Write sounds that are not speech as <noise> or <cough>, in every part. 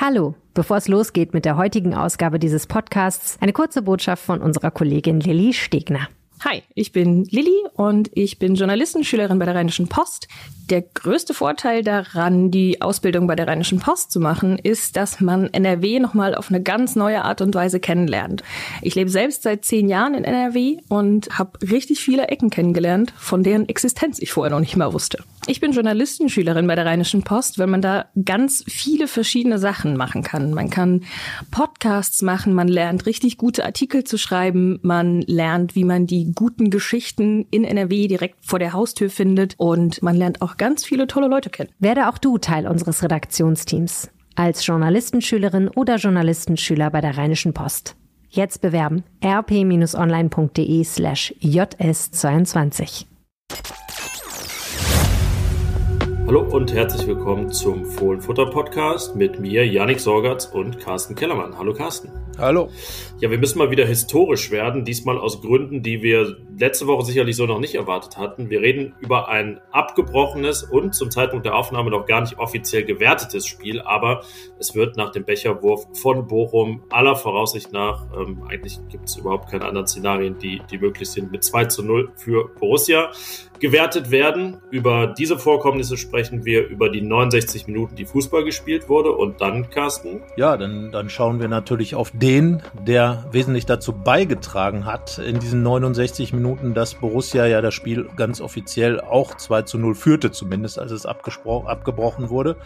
Hallo, bevor es losgeht mit der heutigen Ausgabe dieses Podcasts, eine kurze Botschaft von unserer Kollegin Lilly Stegner. Hi, ich bin Lilly und ich bin Journalistenschülerin bei der Rheinischen Post. Der größte Vorteil daran, die Ausbildung bei der Rheinischen Post zu machen, ist, dass man NRW nochmal auf eine ganz neue Art und Weise kennenlernt. Ich lebe selbst seit zehn Jahren in NRW und habe richtig viele Ecken kennengelernt, von deren Existenz ich vorher noch nicht mal wusste. Ich bin Journalistenschülerin bei der Rheinischen Post, weil man da ganz viele verschiedene Sachen machen kann. Man kann Podcasts machen, man lernt richtig gute Artikel zu schreiben, man lernt, wie man die guten Geschichten in NRW direkt vor der Haustür findet und man lernt auch ganz viele tolle Leute kennen. Werde auch du Teil unseres Redaktionsteams als Journalistenschülerin oder Journalistenschüler bei der Rheinischen Post. Jetzt bewerben rp-online.de slash js22. Hallo und herzlich willkommen zum Fohlenfutter Podcast mit mir, Janik Sorgatz und Carsten Kellermann. Hallo Carsten. Hallo. Ja, wir müssen mal wieder historisch werden, diesmal aus Gründen, die wir letzte Woche sicherlich so noch nicht erwartet hatten. Wir reden über ein abgebrochenes und zum Zeitpunkt der Aufnahme noch gar nicht offiziell gewertetes Spiel, aber es wird nach dem Becherwurf von Bochum aller Voraussicht nach, ähm, eigentlich gibt es überhaupt keine anderen Szenarien, die, die möglich sind, mit 2 zu 0 für Borussia gewertet werden. Über diese Vorkommnisse sprechen wir über die 69 Minuten, die Fußball gespielt wurde und dann, Carsten? Ja, dann, dann schauen wir natürlich auf den den, der wesentlich dazu beigetragen hat, in diesen 69 Minuten, dass Borussia ja das Spiel ganz offiziell auch 2 zu 0 führte, zumindest als es abgebrochen wurde.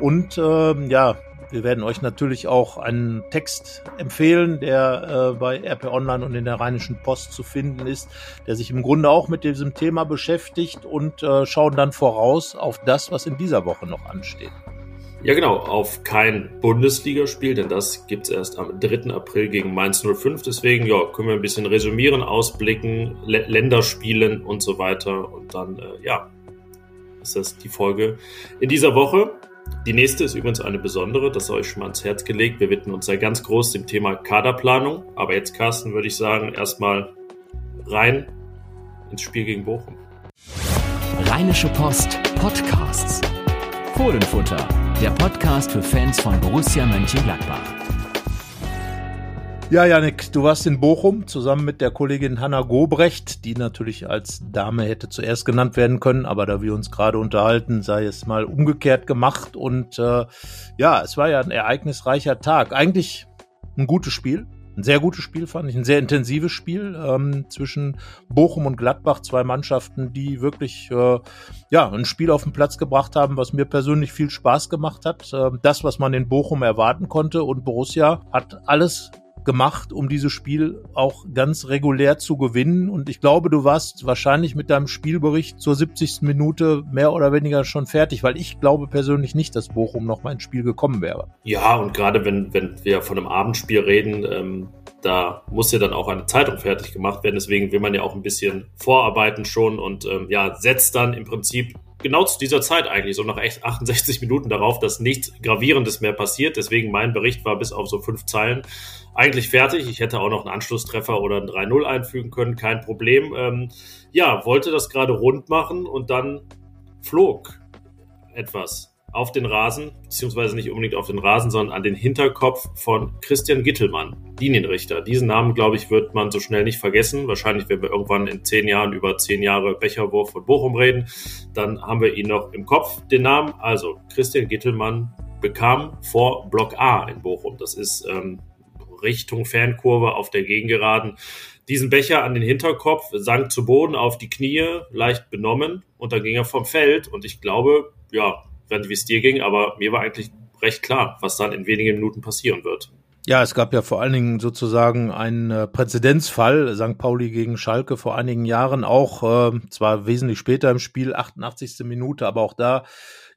Und äh, ja, wir werden euch natürlich auch einen Text empfehlen, der äh, bei RP Online und in der Rheinischen Post zu finden ist, der sich im Grunde auch mit diesem Thema beschäftigt und äh, schauen dann voraus auf das, was in dieser Woche noch ansteht. Ja, genau, auf kein Bundesligaspiel, denn das gibt es erst am 3. April gegen Mainz 05. Deswegen ja, können wir ein bisschen resümieren, ausblicken, L Länderspielen und so weiter. Und dann, äh, ja, ist das die Folge in dieser Woche. Die nächste ist übrigens eine besondere, das habe ich schon mal ans Herz gelegt. Wir widmen uns ja ganz groß dem Thema Kaderplanung. Aber jetzt, Carsten, würde ich sagen, erstmal rein ins Spiel gegen Bochum. Rheinische Post Podcasts. Fohlenfutter der Podcast für Fans von Borussia Mönchengladbach. Ja, Janik, du warst in Bochum zusammen mit der Kollegin Hanna Gobrecht, die natürlich als Dame hätte zuerst genannt werden können, aber da wir uns gerade unterhalten, sei es mal umgekehrt gemacht. Und äh, ja, es war ja ein ereignisreicher Tag. Eigentlich ein gutes Spiel, ein sehr gutes Spiel fand ich, ein sehr intensives Spiel ähm, zwischen Bochum und Gladbach, zwei Mannschaften, die wirklich äh, ja ein Spiel auf den Platz gebracht haben, was mir persönlich viel Spaß gemacht hat. Äh, das, was man in Bochum erwarten konnte. Und Borussia hat alles gemacht, um dieses Spiel auch ganz regulär zu gewinnen. Und ich glaube, du warst wahrscheinlich mit deinem Spielbericht zur 70. Minute mehr oder weniger schon fertig, weil ich glaube persönlich nicht, dass Bochum noch mal ins Spiel gekommen wäre. Ja, und gerade wenn, wenn wir von einem Abendspiel reden, ähm, da muss ja dann auch eine Zeitung fertig gemacht werden. Deswegen will man ja auch ein bisschen vorarbeiten schon und ähm, ja, setzt dann im Prinzip genau zu dieser Zeit eigentlich, so nach echt 68 Minuten darauf, dass nichts Gravierendes mehr passiert. Deswegen mein Bericht war bis auf so fünf Zeilen eigentlich fertig. Ich hätte auch noch einen Anschlusstreffer oder ein 3-0 einfügen können, kein Problem. Ähm, ja, wollte das gerade rund machen und dann flog etwas auf den Rasen, beziehungsweise nicht unbedingt auf den Rasen, sondern an den Hinterkopf von Christian Gittelmann, Linienrichter. Diesen Namen, glaube ich, wird man so schnell nicht vergessen. Wahrscheinlich, wenn wir irgendwann in zehn Jahren über zehn Jahre Becherwurf von Bochum reden, dann haben wir ihn noch im Kopf, den Namen. Also, Christian Gittelmann bekam vor Block A in Bochum. Das ist ähm, Richtung Fernkurve auf der Gegengeraden diesen Becher an den Hinterkopf, sank zu Boden auf die Knie, leicht benommen und dann ging er vom Feld und ich glaube, ja, wie es dir ging, aber mir war eigentlich recht klar, was dann in wenigen Minuten passieren wird. Ja, es gab ja vor allen Dingen sozusagen einen äh, Präzedenzfall, St. Pauli gegen Schalke vor einigen Jahren, auch äh, zwar wesentlich später im Spiel, 88. Minute, aber auch da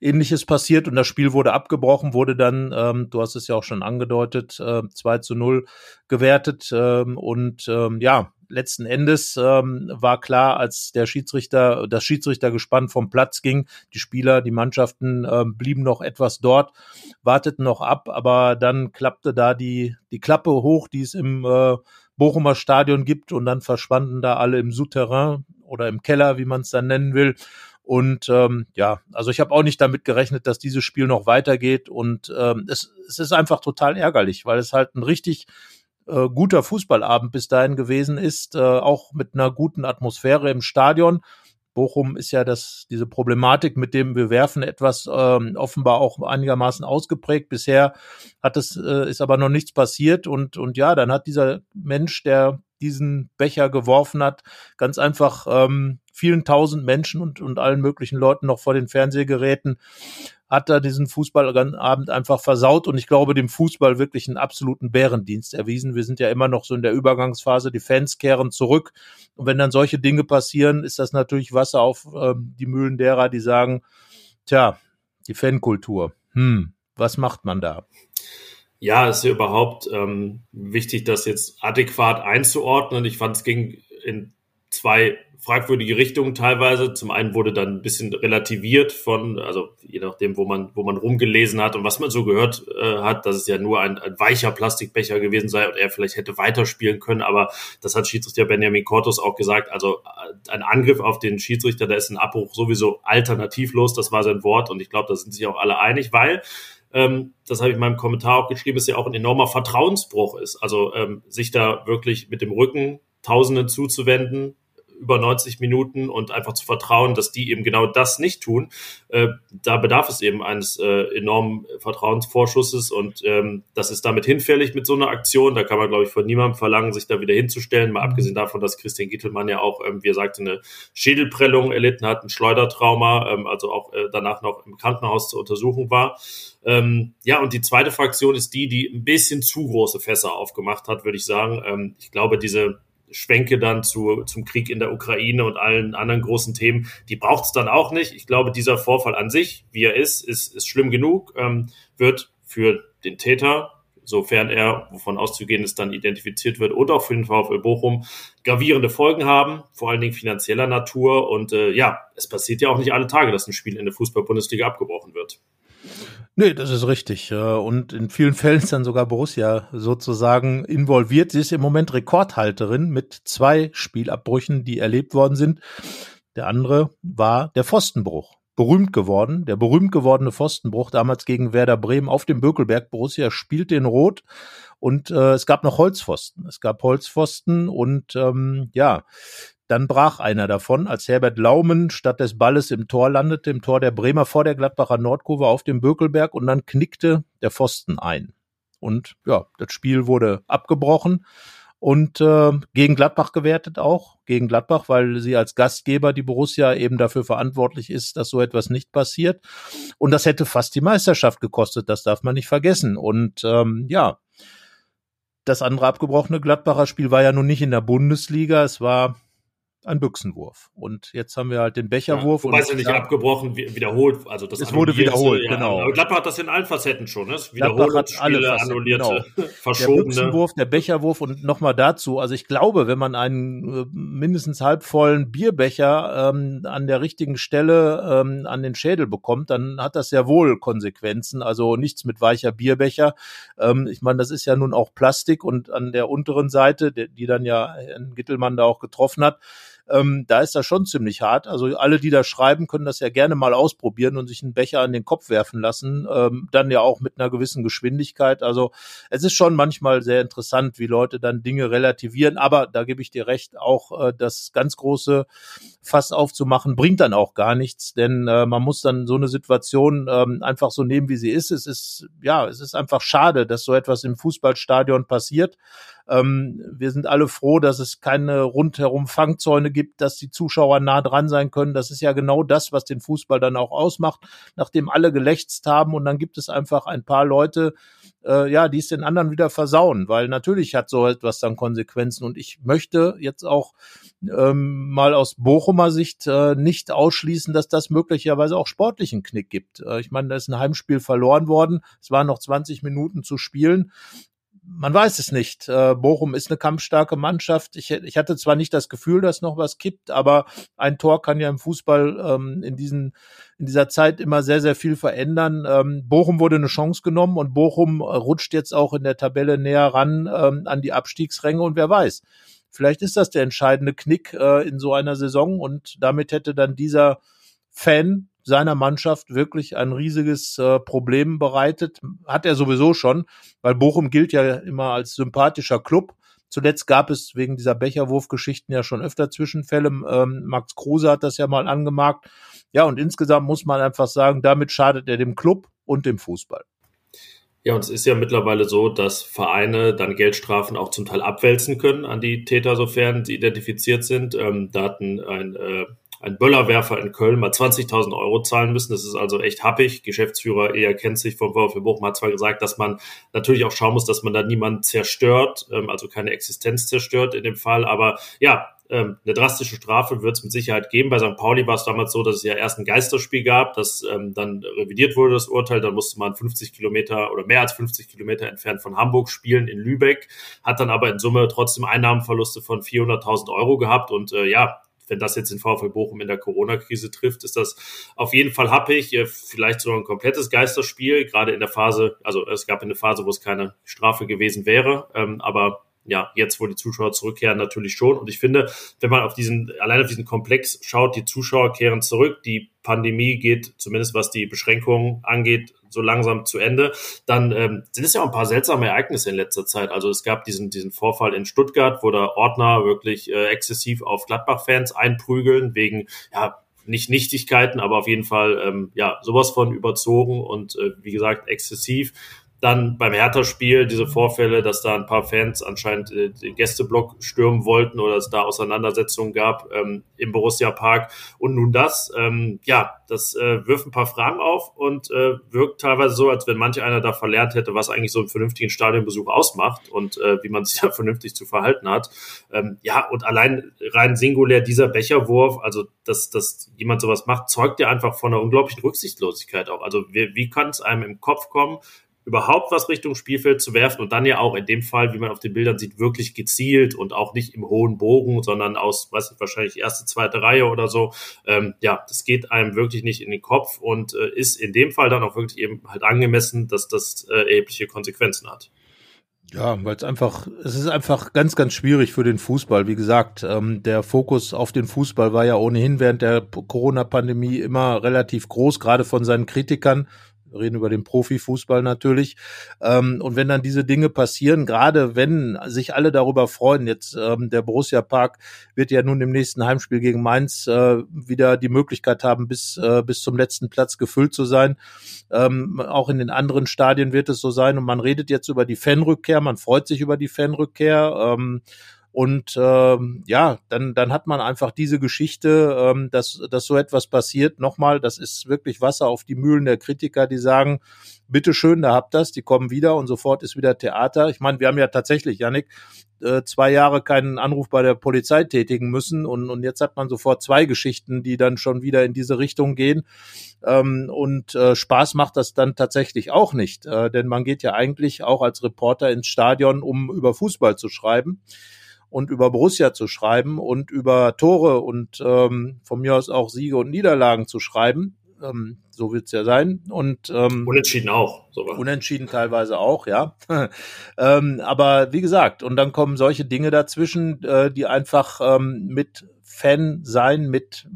ähnliches passiert und das Spiel wurde abgebrochen, wurde dann, ähm, du hast es ja auch schon angedeutet, äh, 2 zu 0 gewertet ähm, und ähm, ja, letzten Endes ähm, war klar, als der Schiedsrichter, das Schiedsrichtergespann vom Platz ging, die Spieler, die Mannschaften ähm, blieben noch etwas dort, warteten noch ab, aber dann klappte da die, die Klappe hoch, die es im äh, Bochumer Stadion gibt und dann verschwanden da alle im Souterrain oder im Keller, wie man es dann nennen will. Und ähm, ja, also ich habe auch nicht damit gerechnet, dass dieses Spiel noch weitergeht. Und ähm, es, es ist einfach total ärgerlich, weil es halt ein richtig äh, guter Fußballabend bis dahin gewesen ist, äh, auch mit einer guten Atmosphäre im Stadion. Bochum ist ja das, diese Problematik mit dem wir werfen etwas ähm, offenbar auch einigermaßen ausgeprägt. Bisher hat es, äh, ist aber noch nichts passiert und, und ja, dann hat dieser Mensch, der diesen Becher geworfen hat, ganz einfach ähm, vielen tausend Menschen und, und allen möglichen Leuten noch vor den Fernsehgeräten hat er diesen Fußballabend einfach versaut und ich glaube, dem Fußball wirklich einen absoluten Bärendienst erwiesen. Wir sind ja immer noch so in der Übergangsphase, die Fans kehren zurück und wenn dann solche Dinge passieren, ist das natürlich Wasser auf äh, die Mühlen derer, die sagen, tja, die Fankultur, hm, was macht man da? Ja, es ist ja überhaupt ähm, wichtig, das jetzt adäquat einzuordnen. Ich fand, es ging in zwei fragwürdige Richtungen teilweise. Zum einen wurde dann ein bisschen relativiert von, also je nachdem, wo man, wo man rumgelesen hat und was man so gehört äh, hat, dass es ja nur ein, ein weicher Plastikbecher gewesen sei und er vielleicht hätte weiterspielen können. Aber das hat Schiedsrichter Benjamin Cortus auch gesagt. Also äh, ein Angriff auf den Schiedsrichter, da ist ein Abbruch sowieso alternativlos. Das war sein Wort und ich glaube, da sind sich auch alle einig, weil ähm, das habe ich in meinem Kommentar auch geschrieben, ist ja auch ein enormer Vertrauensbruch ist. Also ähm, sich da wirklich mit dem Rücken Tausenden zuzuwenden, über 90 Minuten und einfach zu vertrauen, dass die eben genau das nicht tun. Äh, da bedarf es eben eines äh, enormen Vertrauensvorschusses und ähm, das ist damit hinfällig mit so einer Aktion. Da kann man, glaube ich, von niemandem verlangen, sich da wieder hinzustellen. Mal mhm. abgesehen davon, dass Christian Gittelmann ja auch, ähm, wie er sagte, eine Schädelprellung erlitten hat, ein Schleudertrauma, ähm, also auch äh, danach noch im Krankenhaus zur Untersuchung war. Ähm, ja, und die zweite Fraktion ist die, die ein bisschen zu große Fässer aufgemacht hat, würde ich sagen. Ähm, ich glaube, diese Schwenke dann zu, zum Krieg in der Ukraine und allen anderen großen Themen, die braucht es dann auch nicht. Ich glaube, dieser Vorfall an sich, wie er ist, ist, ist schlimm genug, ähm, wird für den Täter, sofern er, wovon auszugehen ist, dann identifiziert wird, und auch für den VfL Bochum gravierende Folgen haben, vor allen Dingen finanzieller Natur. Und äh, ja, es passiert ja auch nicht alle Tage, dass ein Spiel in der Fußball-Bundesliga abgebrochen wird. Nee, das ist richtig. Und in vielen Fällen ist dann sogar Borussia sozusagen involviert. Sie ist im Moment Rekordhalterin mit zwei Spielabbrüchen, die erlebt worden sind. Der andere war der Pfostenbruch. Berühmt geworden, der berühmt gewordene Pfostenbruch damals gegen Werder Bremen auf dem Bökelberg. Borussia spielt in Rot und äh, es gab noch Holzpfosten. Es gab Holzpfosten und ähm, ja, dann brach einer davon, als Herbert Laumen statt des Balles im Tor landete, im Tor der Bremer vor der Gladbacher Nordkurve auf dem Bökelberg und dann knickte der Pfosten ein. Und ja, das Spiel wurde abgebrochen und äh, gegen Gladbach gewertet auch, gegen Gladbach, weil sie als Gastgeber die Borussia eben dafür verantwortlich ist, dass so etwas nicht passiert. Und das hätte fast die Meisterschaft gekostet, das darf man nicht vergessen. Und ähm, ja, das andere abgebrochene Gladbacher Spiel war ja nun nicht in der Bundesliga, es war ein Büchsenwurf. Und jetzt haben wir halt den Becherwurf. Ja, wobei sie nicht ja, abgebrochen, wiederholt. Also das es wurde wiederholt, ja, genau. Aber Gladbach hat das in allen Facetten schon. Ne? Wiederholt hat alle Facetten, annullierte, genau. <laughs> verschobene. Der Büchsenwurf, der Becherwurf und nochmal dazu. Also ich glaube, wenn man einen äh, mindestens halbvollen Bierbecher ähm, an der richtigen Stelle ähm, an den Schädel bekommt, dann hat das ja wohl Konsequenzen. Also nichts mit weicher Bierbecher. Ähm, ich meine, das ist ja nun auch Plastik und an der unteren Seite, die, die dann ja Herrn Gittelmann da auch getroffen hat, ähm, da ist das schon ziemlich hart. Also alle, die da schreiben, können das ja gerne mal ausprobieren und sich einen Becher an den Kopf werfen lassen. Ähm, dann ja auch mit einer gewissen Geschwindigkeit. Also es ist schon manchmal sehr interessant, wie Leute dann Dinge relativieren. Aber da gebe ich dir recht, auch äh, das ganz große Fass aufzumachen, bringt dann auch gar nichts, denn äh, man muss dann so eine Situation ähm, einfach so nehmen, wie sie ist. Es ist, ja, es ist einfach schade, dass so etwas im Fußballstadion passiert. Ähm, wir sind alle froh, dass es keine rundherum Fangzäune gibt, dass die Zuschauer nah dran sein können. Das ist ja genau das, was den Fußball dann auch ausmacht, nachdem alle gelächzt haben und dann gibt es einfach ein paar Leute, äh, ja, die es den anderen wieder versauen, weil natürlich hat so etwas dann Konsequenzen und ich möchte jetzt auch ähm, mal aus Bochumer Sicht äh, nicht ausschließen, dass das möglicherweise auch sportlichen Knick gibt. Äh, ich meine, da ist ein Heimspiel verloren worden, es waren noch 20 Minuten zu spielen man weiß es nicht. Äh, Bochum ist eine kampfstarke Mannschaft. Ich, ich hatte zwar nicht das Gefühl, dass noch was kippt, aber ein Tor kann ja im Fußball ähm, in, diesen, in dieser Zeit immer sehr, sehr viel verändern. Ähm, Bochum wurde eine Chance genommen und Bochum rutscht jetzt auch in der Tabelle näher ran ähm, an die Abstiegsränge und wer weiß. Vielleicht ist das der entscheidende Knick äh, in so einer Saison und damit hätte dann dieser Fan seiner Mannschaft wirklich ein riesiges äh, Problem bereitet. Hat er sowieso schon, weil Bochum gilt ja immer als sympathischer Club. Zuletzt gab es wegen dieser Becherwurfgeschichten ja schon öfter Zwischenfälle. Ähm, Max Kruse hat das ja mal angemerkt. Ja, und insgesamt muss man einfach sagen, damit schadet er dem Club und dem Fußball. Ja, und es ist ja mittlerweile so, dass Vereine dann Geldstrafen auch zum Teil abwälzen können an die Täter, sofern sie identifiziert sind. Ähm, da hatten ein äh, ein Böllerwerfer in Köln mal 20.000 Euro zahlen müssen. Das ist also echt happig. Geschäftsführer eher kennt sich vom VfB Bochum hat zwar gesagt, dass man natürlich auch schauen muss, dass man da niemanden zerstört, ähm, also keine Existenz zerstört in dem Fall. Aber ja, ähm, eine drastische Strafe wird es mit Sicherheit geben. Bei St. Pauli war es damals so, dass es ja erst ein Geisterspiel gab, das ähm, dann revidiert wurde, das Urteil. Dann musste man 50 Kilometer oder mehr als 50 Kilometer entfernt von Hamburg spielen in Lübeck, hat dann aber in Summe trotzdem Einnahmenverluste von 400.000 Euro gehabt. Und äh, ja, wenn das jetzt den VfL Bochum in der Corona-Krise trifft, ist das auf jeden Fall happig. Vielleicht sogar ein komplettes Geisterspiel, gerade in der Phase, also es gab eine Phase, wo es keine Strafe gewesen wäre, ähm, aber ja, jetzt, wo die Zuschauer zurückkehren, natürlich schon. Und ich finde, wenn man auf diesen, allein auf diesen Komplex schaut, die Zuschauer kehren zurück, die Pandemie geht, zumindest was die Beschränkungen angeht, so langsam zu Ende, dann ähm, sind es ja auch ein paar seltsame Ereignisse in letzter Zeit. Also es gab diesen, diesen Vorfall in Stuttgart, wo der Ordner wirklich äh, exzessiv auf Gladbach-Fans einprügeln, wegen, ja, nicht Nichtigkeiten, aber auf jeden Fall ähm, ja sowas von überzogen und äh, wie gesagt exzessiv. Dann beim Hertha-Spiel diese Vorfälle, dass da ein paar Fans anscheinend äh, den Gästeblock stürmen wollten oder es da Auseinandersetzungen gab ähm, im Borussia Park. Und nun das, ähm, ja, das äh, wirft ein paar Fragen auf und äh, wirkt teilweise so, als wenn manch einer da verlernt hätte, was eigentlich so einen vernünftigen Stadionbesuch ausmacht und äh, wie man sich <laughs> da vernünftig zu verhalten hat. Ähm, ja, und allein rein singulär dieser Becherwurf, also dass, dass jemand sowas macht, zeugt ja einfach von einer unglaublichen Rücksichtslosigkeit auch. Also wie, wie kann es einem im Kopf kommen, überhaupt was Richtung Spielfeld zu werfen und dann ja auch in dem Fall, wie man auf den Bildern sieht, wirklich gezielt und auch nicht im hohen Bogen, sondern aus, weiß ich, wahrscheinlich erste, zweite Reihe oder so. Ähm, ja, das geht einem wirklich nicht in den Kopf und äh, ist in dem Fall dann auch wirklich eben halt angemessen, dass das äh, erhebliche Konsequenzen hat. Ja, weil es einfach, es ist einfach ganz, ganz schwierig für den Fußball. Wie gesagt, ähm, der Fokus auf den Fußball war ja ohnehin während der Corona-Pandemie immer relativ groß, gerade von seinen Kritikern reden über den Profifußball natürlich. Ähm, und wenn dann diese Dinge passieren, gerade wenn sich alle darüber freuen, jetzt ähm, der Borussia Park wird ja nun im nächsten Heimspiel gegen Mainz äh, wieder die Möglichkeit haben, bis, äh, bis zum letzten Platz gefüllt zu sein. Ähm, auch in den anderen Stadien wird es so sein. Und man redet jetzt über die Fanrückkehr, man freut sich über die Fanrückkehr. Ähm, und ähm, ja, dann, dann hat man einfach diese Geschichte, ähm, dass, dass so etwas passiert. Nochmal, das ist wirklich Wasser auf die Mühlen der Kritiker, die sagen, bitteschön, da habt das, die kommen wieder und sofort ist wieder Theater. Ich meine, wir haben ja tatsächlich, Janik, äh, zwei Jahre keinen Anruf bei der Polizei tätigen müssen und, und jetzt hat man sofort zwei Geschichten, die dann schon wieder in diese Richtung gehen. Ähm, und äh, Spaß macht das dann tatsächlich auch nicht, äh, denn man geht ja eigentlich auch als Reporter ins Stadion, um über Fußball zu schreiben und über Borussia zu schreiben und über Tore und ähm, von mir aus auch Siege und Niederlagen zu schreiben. Ähm, so wird's ja sein. Und ähm, unentschieden auch. Sogar. Unentschieden teilweise auch, ja. <laughs> ähm, aber wie gesagt, und dann kommen solche Dinge dazwischen, äh, die einfach ähm, mit Fan sein, mit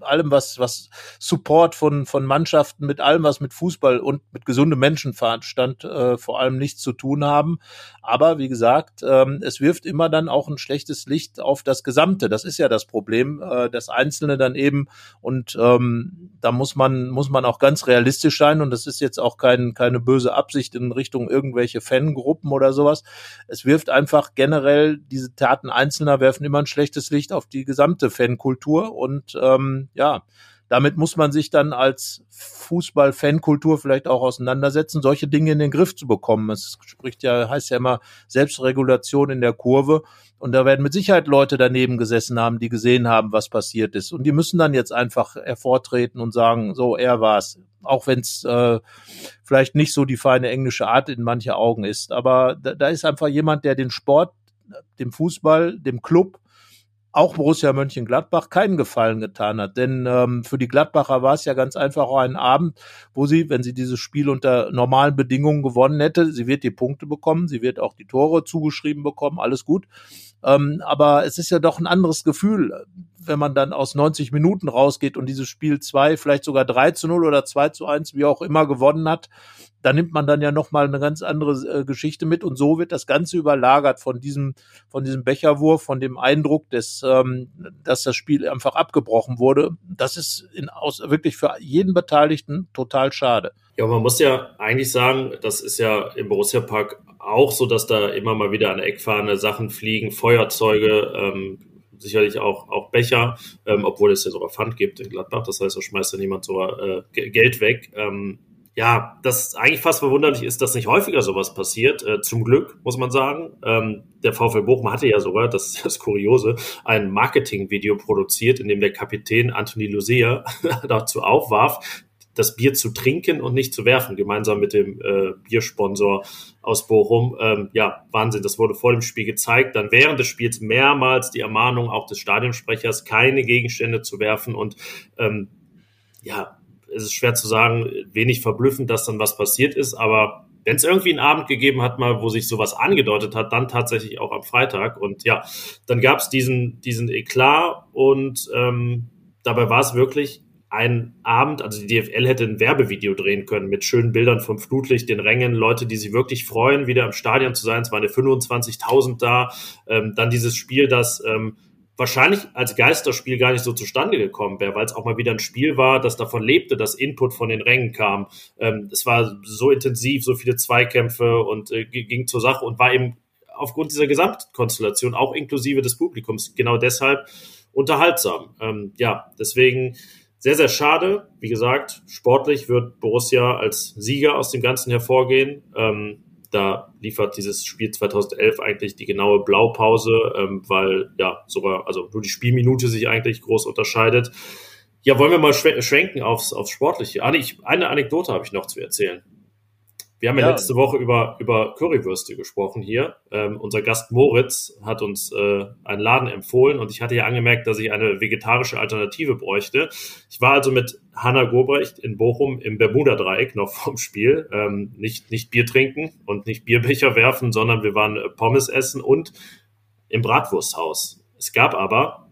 allem, was, was Support von, von Mannschaften, mit allem, was mit Fußball und mit gesundem Menschenverstand äh, vor allem nichts zu tun haben. Aber wie gesagt, ähm, es wirft immer dann auch ein schlechtes Licht auf das Gesamte. Das ist ja das Problem, äh, das Einzelne dann eben. Und ähm, da muss man, muss man auch ganz realistisch sein. Und das ist jetzt auch kein, keine böse Absicht in Richtung irgendwelche Fangruppen oder sowas. Es wirft einfach generell, diese Taten Einzelner werfen immer ein schlechtes Licht auf die gesamte Fankultur. Und ähm, ja, damit muss man sich dann als Fußball-Fankultur vielleicht auch auseinandersetzen, solche Dinge in den Griff zu bekommen. Es spricht ja, heißt ja immer Selbstregulation in der Kurve. Und da werden mit Sicherheit Leute daneben gesessen haben, die gesehen haben, was passiert ist. Und die müssen dann jetzt einfach hervortreten und sagen, so, er war's. Auch wenn es äh, vielleicht nicht so die feine englische Art in manche Augen ist. Aber da, da ist einfach jemand, der den Sport, dem Fußball, dem Club auch Borussia Mönchengladbach keinen Gefallen getan hat. Denn ähm, für die Gladbacher war es ja ganz einfach auch ein Abend, wo sie, wenn sie dieses Spiel unter normalen Bedingungen gewonnen hätte, sie wird die Punkte bekommen, sie wird auch die Tore zugeschrieben bekommen, alles gut. Ähm, aber es ist ja doch ein anderes Gefühl, wenn man dann aus 90 Minuten rausgeht und dieses Spiel 2, vielleicht sogar 3 zu 0 oder 2 zu 1, wie auch immer, gewonnen hat, da nimmt man dann ja nochmal eine ganz andere äh, Geschichte mit und so wird das Ganze überlagert von diesem, von diesem Becherwurf, von dem Eindruck, des, ähm, dass das Spiel einfach abgebrochen wurde. Das ist in, aus, wirklich für jeden Beteiligten total schade. Ja, man muss ja eigentlich sagen, das ist ja im Borussia Park auch so, dass da immer mal wieder an der Eckfahne Sachen fliegen, Feuerzeuge, ähm, sicherlich auch, auch Becher, ähm, obwohl es ja sogar Pfand gibt in Gladbach. Das heißt, da schmeißt ja niemand so äh, Geld weg. Ähm, ja, das eigentlich fast verwunderlich ist, dass nicht häufiger sowas passiert. Äh, zum Glück, muss man sagen. Ähm, der VfL Bochum hatte ja sogar, das ist das Kuriose, ein Marketingvideo produziert, in dem der Kapitän Anthony Lucia <laughs> dazu aufwarf, das Bier zu trinken und nicht zu werfen, gemeinsam mit dem äh, Biersponsor aus Bochum. Ähm, ja, Wahnsinn, das wurde vor dem Spiel gezeigt. Dann während des Spiels mehrmals die Ermahnung auch des Stadionsprechers, keine Gegenstände zu werfen. Und ähm, ja, es ist schwer zu sagen, wenig verblüffend, dass dann was passiert ist, aber wenn es irgendwie einen Abend gegeben hat, mal, wo sich sowas angedeutet hat, dann tatsächlich auch am Freitag. Und ja, dann gab es diesen, diesen Eklat und ähm, dabei war es wirklich ein Abend, also die DFL hätte ein Werbevideo drehen können mit schönen Bildern vom Flutlicht, den Rängen, Leute, die sich wirklich freuen, wieder im Stadion zu sein. Es waren ja 25.000 da. Ähm, dann dieses Spiel, das ähm, wahrscheinlich als Geisterspiel gar nicht so zustande gekommen wäre, weil es auch mal wieder ein Spiel war, das davon lebte, dass Input von den Rängen kam. Ähm, es war so intensiv, so viele Zweikämpfe und äh, ging zur Sache und war eben aufgrund dieser Gesamtkonstellation, auch inklusive des Publikums, genau deshalb unterhaltsam. Ähm, ja, deswegen sehr, sehr schade. Wie gesagt, sportlich wird Borussia als Sieger aus dem Ganzen hervorgehen. Ähm, da liefert dieses Spiel 2011 eigentlich die genaue Blaupause, ähm, weil ja sogar, also nur die Spielminute sich eigentlich groß unterscheidet. Ja, wollen wir mal schwenken aufs, aufs Sportliche. Ah, nee, ich, eine Anekdote habe ich noch zu erzählen. Wir haben ja, ja, letzte Woche über, über Currywürste gesprochen hier. Ähm, unser Gast Moritz hat uns äh, einen Laden empfohlen und ich hatte ja angemerkt, dass ich eine vegetarische Alternative bräuchte. Ich war also mit Hanna Gobrecht in Bochum im Bermuda-Dreieck noch <laughs> vom Spiel. Ähm, nicht, nicht Bier trinken und nicht Bierbecher werfen, sondern wir waren äh, Pommes essen und im Bratwursthaus. Es gab aber,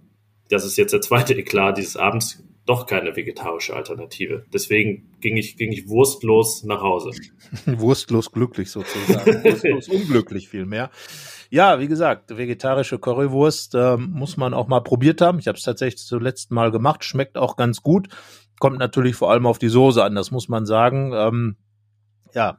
das ist jetzt der zweite Eklat dieses Abends, doch keine vegetarische Alternative. Deswegen ging ich, ging ich wurstlos nach Hause. <laughs> wurstlos glücklich sozusagen. wurstlos unglücklich vielmehr. Ja, wie gesagt, vegetarische Currywurst äh, muss man auch mal probiert haben. Ich habe es tatsächlich zuletzt mal gemacht, schmeckt auch ganz gut. Kommt natürlich vor allem auf die Soße an, das muss man sagen. Ähm, ja,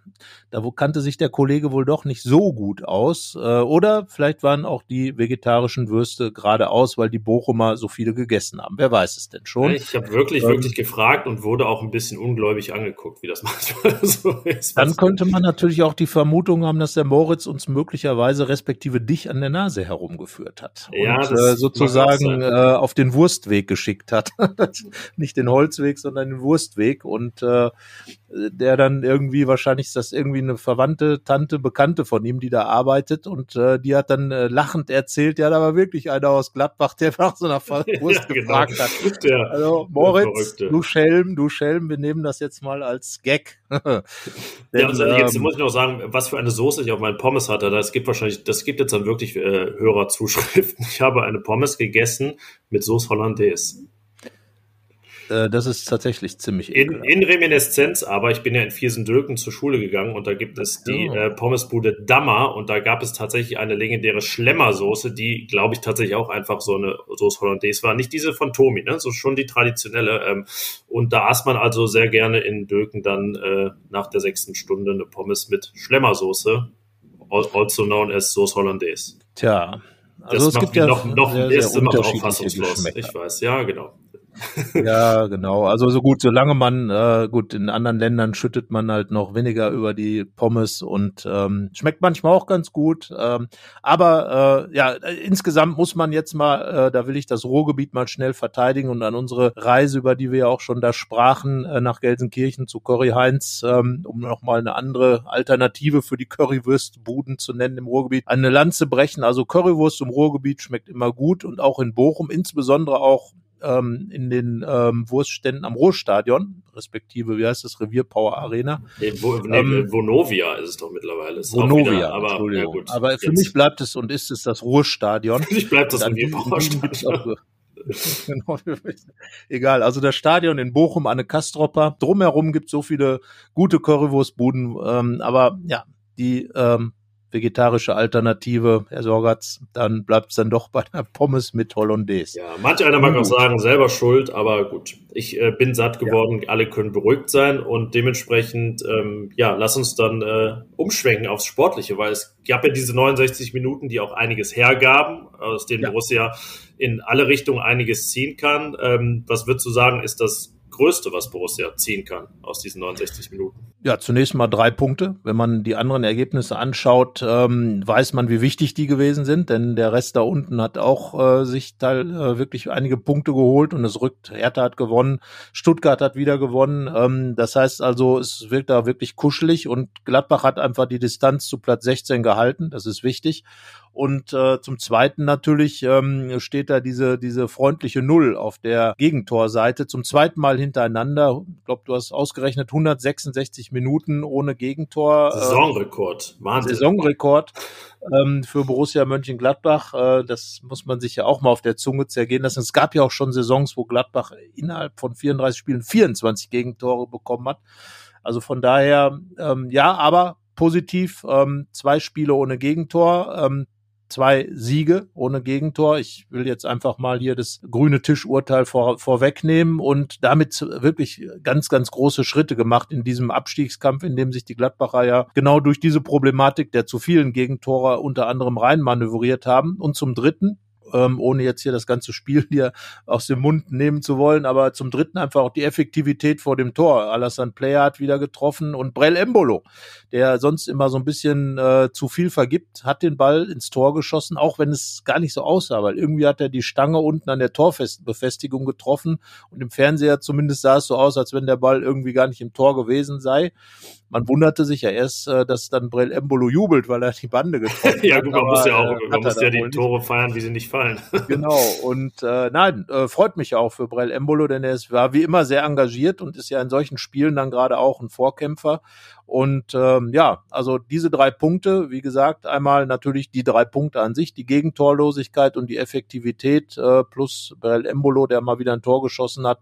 da kannte sich der Kollege wohl doch nicht so gut aus. Äh, oder vielleicht waren auch die vegetarischen Würste gerade aus, weil die Bochumer so viele gegessen haben. Wer weiß es denn schon? Ich habe wirklich, ähm, wirklich gefragt und wurde auch ein bisschen ungläubig angeguckt, wie das <laughs> manchmal so ist. Dann könnte man natürlich auch die Vermutung haben, dass der Moritz uns möglicherweise respektive dich an der Nase herumgeführt hat. Ja, und äh, sozusagen äh, auf den Wurstweg geschickt hat. <laughs> nicht den Holzweg, sondern den Wurstweg. Und äh, der dann irgendwie, wahrscheinlich ist das irgendwie eine Verwandte, Tante, Bekannte von ihm, die da arbeitet und äh, die hat dann äh, lachend erzählt, ja, da war wirklich einer aus Gladbach, der nach so einer <laughs> Wurst ja, genau. gefragt genau. hat. Der, also Moritz, du Schelm, du Schelm, wir nehmen das jetzt mal als Gag. <laughs> Denn, ja, also jetzt ähm, muss ich noch sagen, was für eine Soße ich auf meinen Pommes hatte. Das gibt wahrscheinlich, das gibt jetzt dann wirklich äh, Hörerzuschriften. Ich habe eine Pommes gegessen mit Soße Hollandaise. Äh, das ist tatsächlich ziemlich in, in, Reminiszenz, aber ich bin ja in Viersendülken zur Schule gegangen und da gibt es die äh, Pommesbude Dammer und da gab es tatsächlich eine legendäre Schlemmersoße, die, glaube ich, tatsächlich auch einfach so eine Soße Hollandaise war. Nicht diese von Tomi, ne? so schon die traditionelle. Ähm, und da aß man also sehr gerne in Dülken dann äh, nach der sechsten Stunde eine Pommes mit Schlemmersoße, also known as Soße Hollandaise. Tja, also das es gibt ja noch, noch sehr, sehr auch fassungslos. Ich weiß, ja, genau. Ja, genau. Also so gut, solange man, äh, gut, in anderen Ländern schüttet man halt noch weniger über die Pommes und ähm, schmeckt manchmal auch ganz gut. Ähm, aber äh, ja, insgesamt muss man jetzt mal, äh, da will ich das Ruhrgebiet mal schnell verteidigen und an unsere Reise, über die wir ja auch schon da sprachen, äh, nach Gelsenkirchen zu Curry Heinz, ähm, um nochmal eine andere Alternative für die Currywurstbuden zu nennen im Ruhrgebiet, eine Lanze brechen. Also Currywurst im Ruhrgebiet schmeckt immer gut und auch in Bochum, insbesondere auch ähm, in den ähm, Wurstständen am Ruhrstadion, respektive, wie heißt das, Revierpower Arena. Nee, wo, nee, ähm, Vonovia ist es doch mittlerweile. Ist Vonovia, wieder, aber, Entschuldigung. Ja gut, aber für jetzt. mich bleibt es und ist es das Ruhrstadion. Für mich bleibt das Revierpower Stadion. <laughs> genau, egal. Also das Stadion in Bochum, Anne Kastropper. Drumherum gibt es so viele gute Currywurstbuden, ähm, aber ja, die ähm, vegetarische Alternative, Herr Sorgatz, dann bleibt es dann doch bei der Pommes mit Hollandaise. Ja, manch einer mag auch sagen, selber schuld, aber gut, ich äh, bin satt geworden, ja. alle können beruhigt sein und dementsprechend, ähm, ja, lass uns dann äh, umschwenken aufs Sportliche, weil es gab ja diese 69 Minuten, die auch einiges hergaben, aus denen ja. Borussia in alle Richtungen einiges ziehen kann. Ähm, was würdest du sagen, ist das Größte, was Borussia ziehen kann aus diesen 69 Minuten? Ja, zunächst mal drei Punkte. Wenn man die anderen Ergebnisse anschaut, ähm, weiß man, wie wichtig die gewesen sind, denn der Rest da unten hat auch äh, sich teil, äh, wirklich einige Punkte geholt und es rückt. Hertha hat gewonnen, Stuttgart hat wieder gewonnen. Ähm, das heißt also, es wirkt da wirklich kuschelig und Gladbach hat einfach die Distanz zu Platz 16 gehalten. Das ist wichtig. Und äh, zum Zweiten natürlich ähm, steht da diese, diese freundliche Null auf der Gegentorseite. Zum zweiten Mal hintereinander. Ich glaube, du hast ausgerechnet 166 Minuten ohne Gegentor. Äh, Saisonrekord. Wahnsinn. Saisonrekord ähm, für Borussia Mönchengladbach. Äh, das muss man sich ja auch mal auf der Zunge zergehen lassen. Es gab ja auch schon Saisons, wo Gladbach innerhalb von 34 Spielen 24 Gegentore bekommen hat. Also von daher, ähm, ja, aber positiv, ähm, zwei Spiele ohne Gegentor, ähm, zwei Siege ohne Gegentor. Ich will jetzt einfach mal hier das grüne Tischurteil vor, vorwegnehmen und damit wirklich ganz, ganz große Schritte gemacht in diesem Abstiegskampf, in dem sich die Gladbacher ja genau durch diese Problematik der zu vielen Gegentore unter anderem reinmanövriert haben. Und zum Dritten, ähm, ohne jetzt hier das ganze Spiel <laughs> hier aus dem Mund nehmen zu wollen, aber zum dritten einfach auch die Effektivität vor dem Tor. Alassane Player hat wieder getroffen und Brell Embolo, der sonst immer so ein bisschen äh, zu viel vergibt, hat den Ball ins Tor geschossen, auch wenn es gar nicht so aussah, weil irgendwie hat er die Stange unten an der Torbefestigung getroffen und im Fernseher zumindest sah es so aus, als wenn der Ball irgendwie gar nicht im Tor gewesen sei. Man wunderte sich ja erst, äh, dass dann Brell Embolo jubelt, weil er die Bande <laughs> getroffen ja, hat. ja, man muss ja auch, äh, man muss ja die Tore feiern, wie sie nicht fallen. <laughs> genau, und äh, nein, äh, freut mich auch für Brell Embolo, denn er ist, war wie immer sehr engagiert und ist ja in solchen Spielen dann gerade auch ein Vorkämpfer. Und ähm, ja, also diese drei Punkte, wie gesagt, einmal natürlich die drei Punkte an sich, die Gegentorlosigkeit und die Effektivität äh, plus Brell Embolo, der mal wieder ein Tor geschossen hat,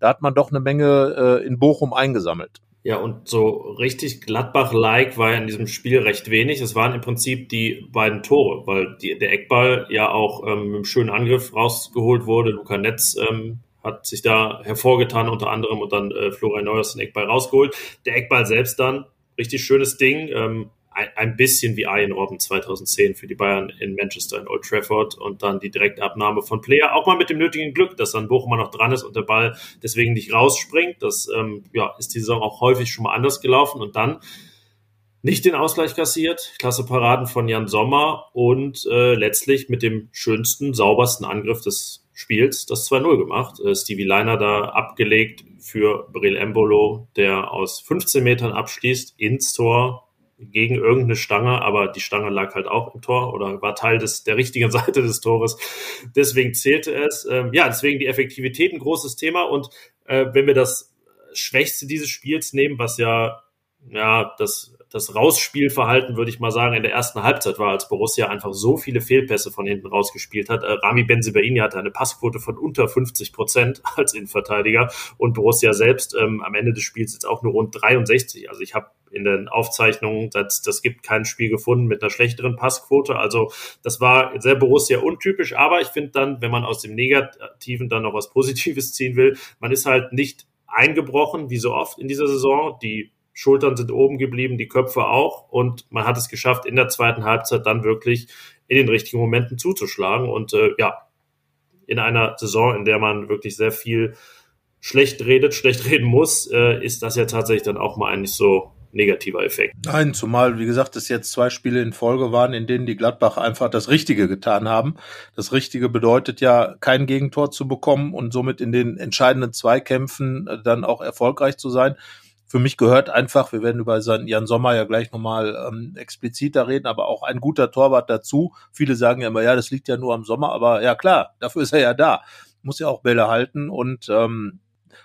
da hat man doch eine Menge äh, in Bochum eingesammelt. Ja, und so richtig Gladbach-like war ja in diesem Spiel recht wenig. Es waren im Prinzip die beiden Tore, weil die, der Eckball ja auch ähm, mit einem schönen Angriff rausgeholt wurde. Luca Netz ähm, hat sich da hervorgetan unter anderem und dann äh, Florian Neuers den Eckball rausgeholt. Der Eckball selbst dann, richtig schönes Ding. Ähm, ein, bisschen wie Ian Robben 2010 für die Bayern in Manchester in Old Trafford und dann die Direktabnahme von Player, auch mal mit dem nötigen Glück, dass dann Bochum noch dran ist und der Ball deswegen nicht rausspringt. Das ähm, ja, ist die Saison auch häufig schon mal anders gelaufen und dann nicht den Ausgleich kassiert, klasse Paraden von Jan Sommer und äh, letztlich mit dem schönsten, saubersten Angriff des Spiels das 2-0 gemacht. Äh, Stevie Leiner da abgelegt für Brill Embolo, der aus 15 Metern abschließt ins Tor gegen irgendeine Stange, aber die Stange lag halt auch im Tor oder war Teil des, der richtigen <laughs> Seite des Tores. Deswegen zählte es. Ähm, ja, deswegen die Effektivität ein großes Thema. Und äh, wenn wir das Schwächste dieses Spiels nehmen, was ja, ja, das das Rausspielverhalten, würde ich mal sagen, in der ersten Halbzeit war, als Borussia einfach so viele Fehlpässe von hinten rausgespielt hat. Äh, Rami Benzibaini hatte eine Passquote von unter 50 Prozent <laughs> als Innenverteidiger und Borussia selbst ähm, am Ende des Spiels jetzt auch nur rund 63. Also ich habe in den Aufzeichnungen, das, das gibt kein Spiel gefunden mit einer schlechteren Passquote. Also das war sehr Borussia untypisch, aber ich finde dann, wenn man aus dem Negativen dann noch was Positives ziehen will, man ist halt nicht eingebrochen, wie so oft in dieser Saison. Die Schultern sind oben geblieben, die Köpfe auch. Und man hat es geschafft, in der zweiten Halbzeit dann wirklich in den richtigen Momenten zuzuschlagen. Und äh, ja, in einer Saison, in der man wirklich sehr viel schlecht redet, schlecht <laughs> reden muss, äh, ist das ja tatsächlich dann auch mal eigentlich so negativer Effekt. Nein, zumal, wie gesagt, es jetzt zwei Spiele in Folge waren, in denen die Gladbach einfach das Richtige getan haben. Das Richtige bedeutet ja, kein Gegentor zu bekommen und somit in den entscheidenden Zweikämpfen äh, dann auch erfolgreich zu sein. Für mich gehört einfach, wir werden über Jan Sommer ja gleich nochmal ähm, expliziter reden, aber auch ein guter Torwart dazu. Viele sagen ja immer, ja, das liegt ja nur am Sommer, aber ja klar, dafür ist er ja da. Muss ja auch Bälle halten und ähm,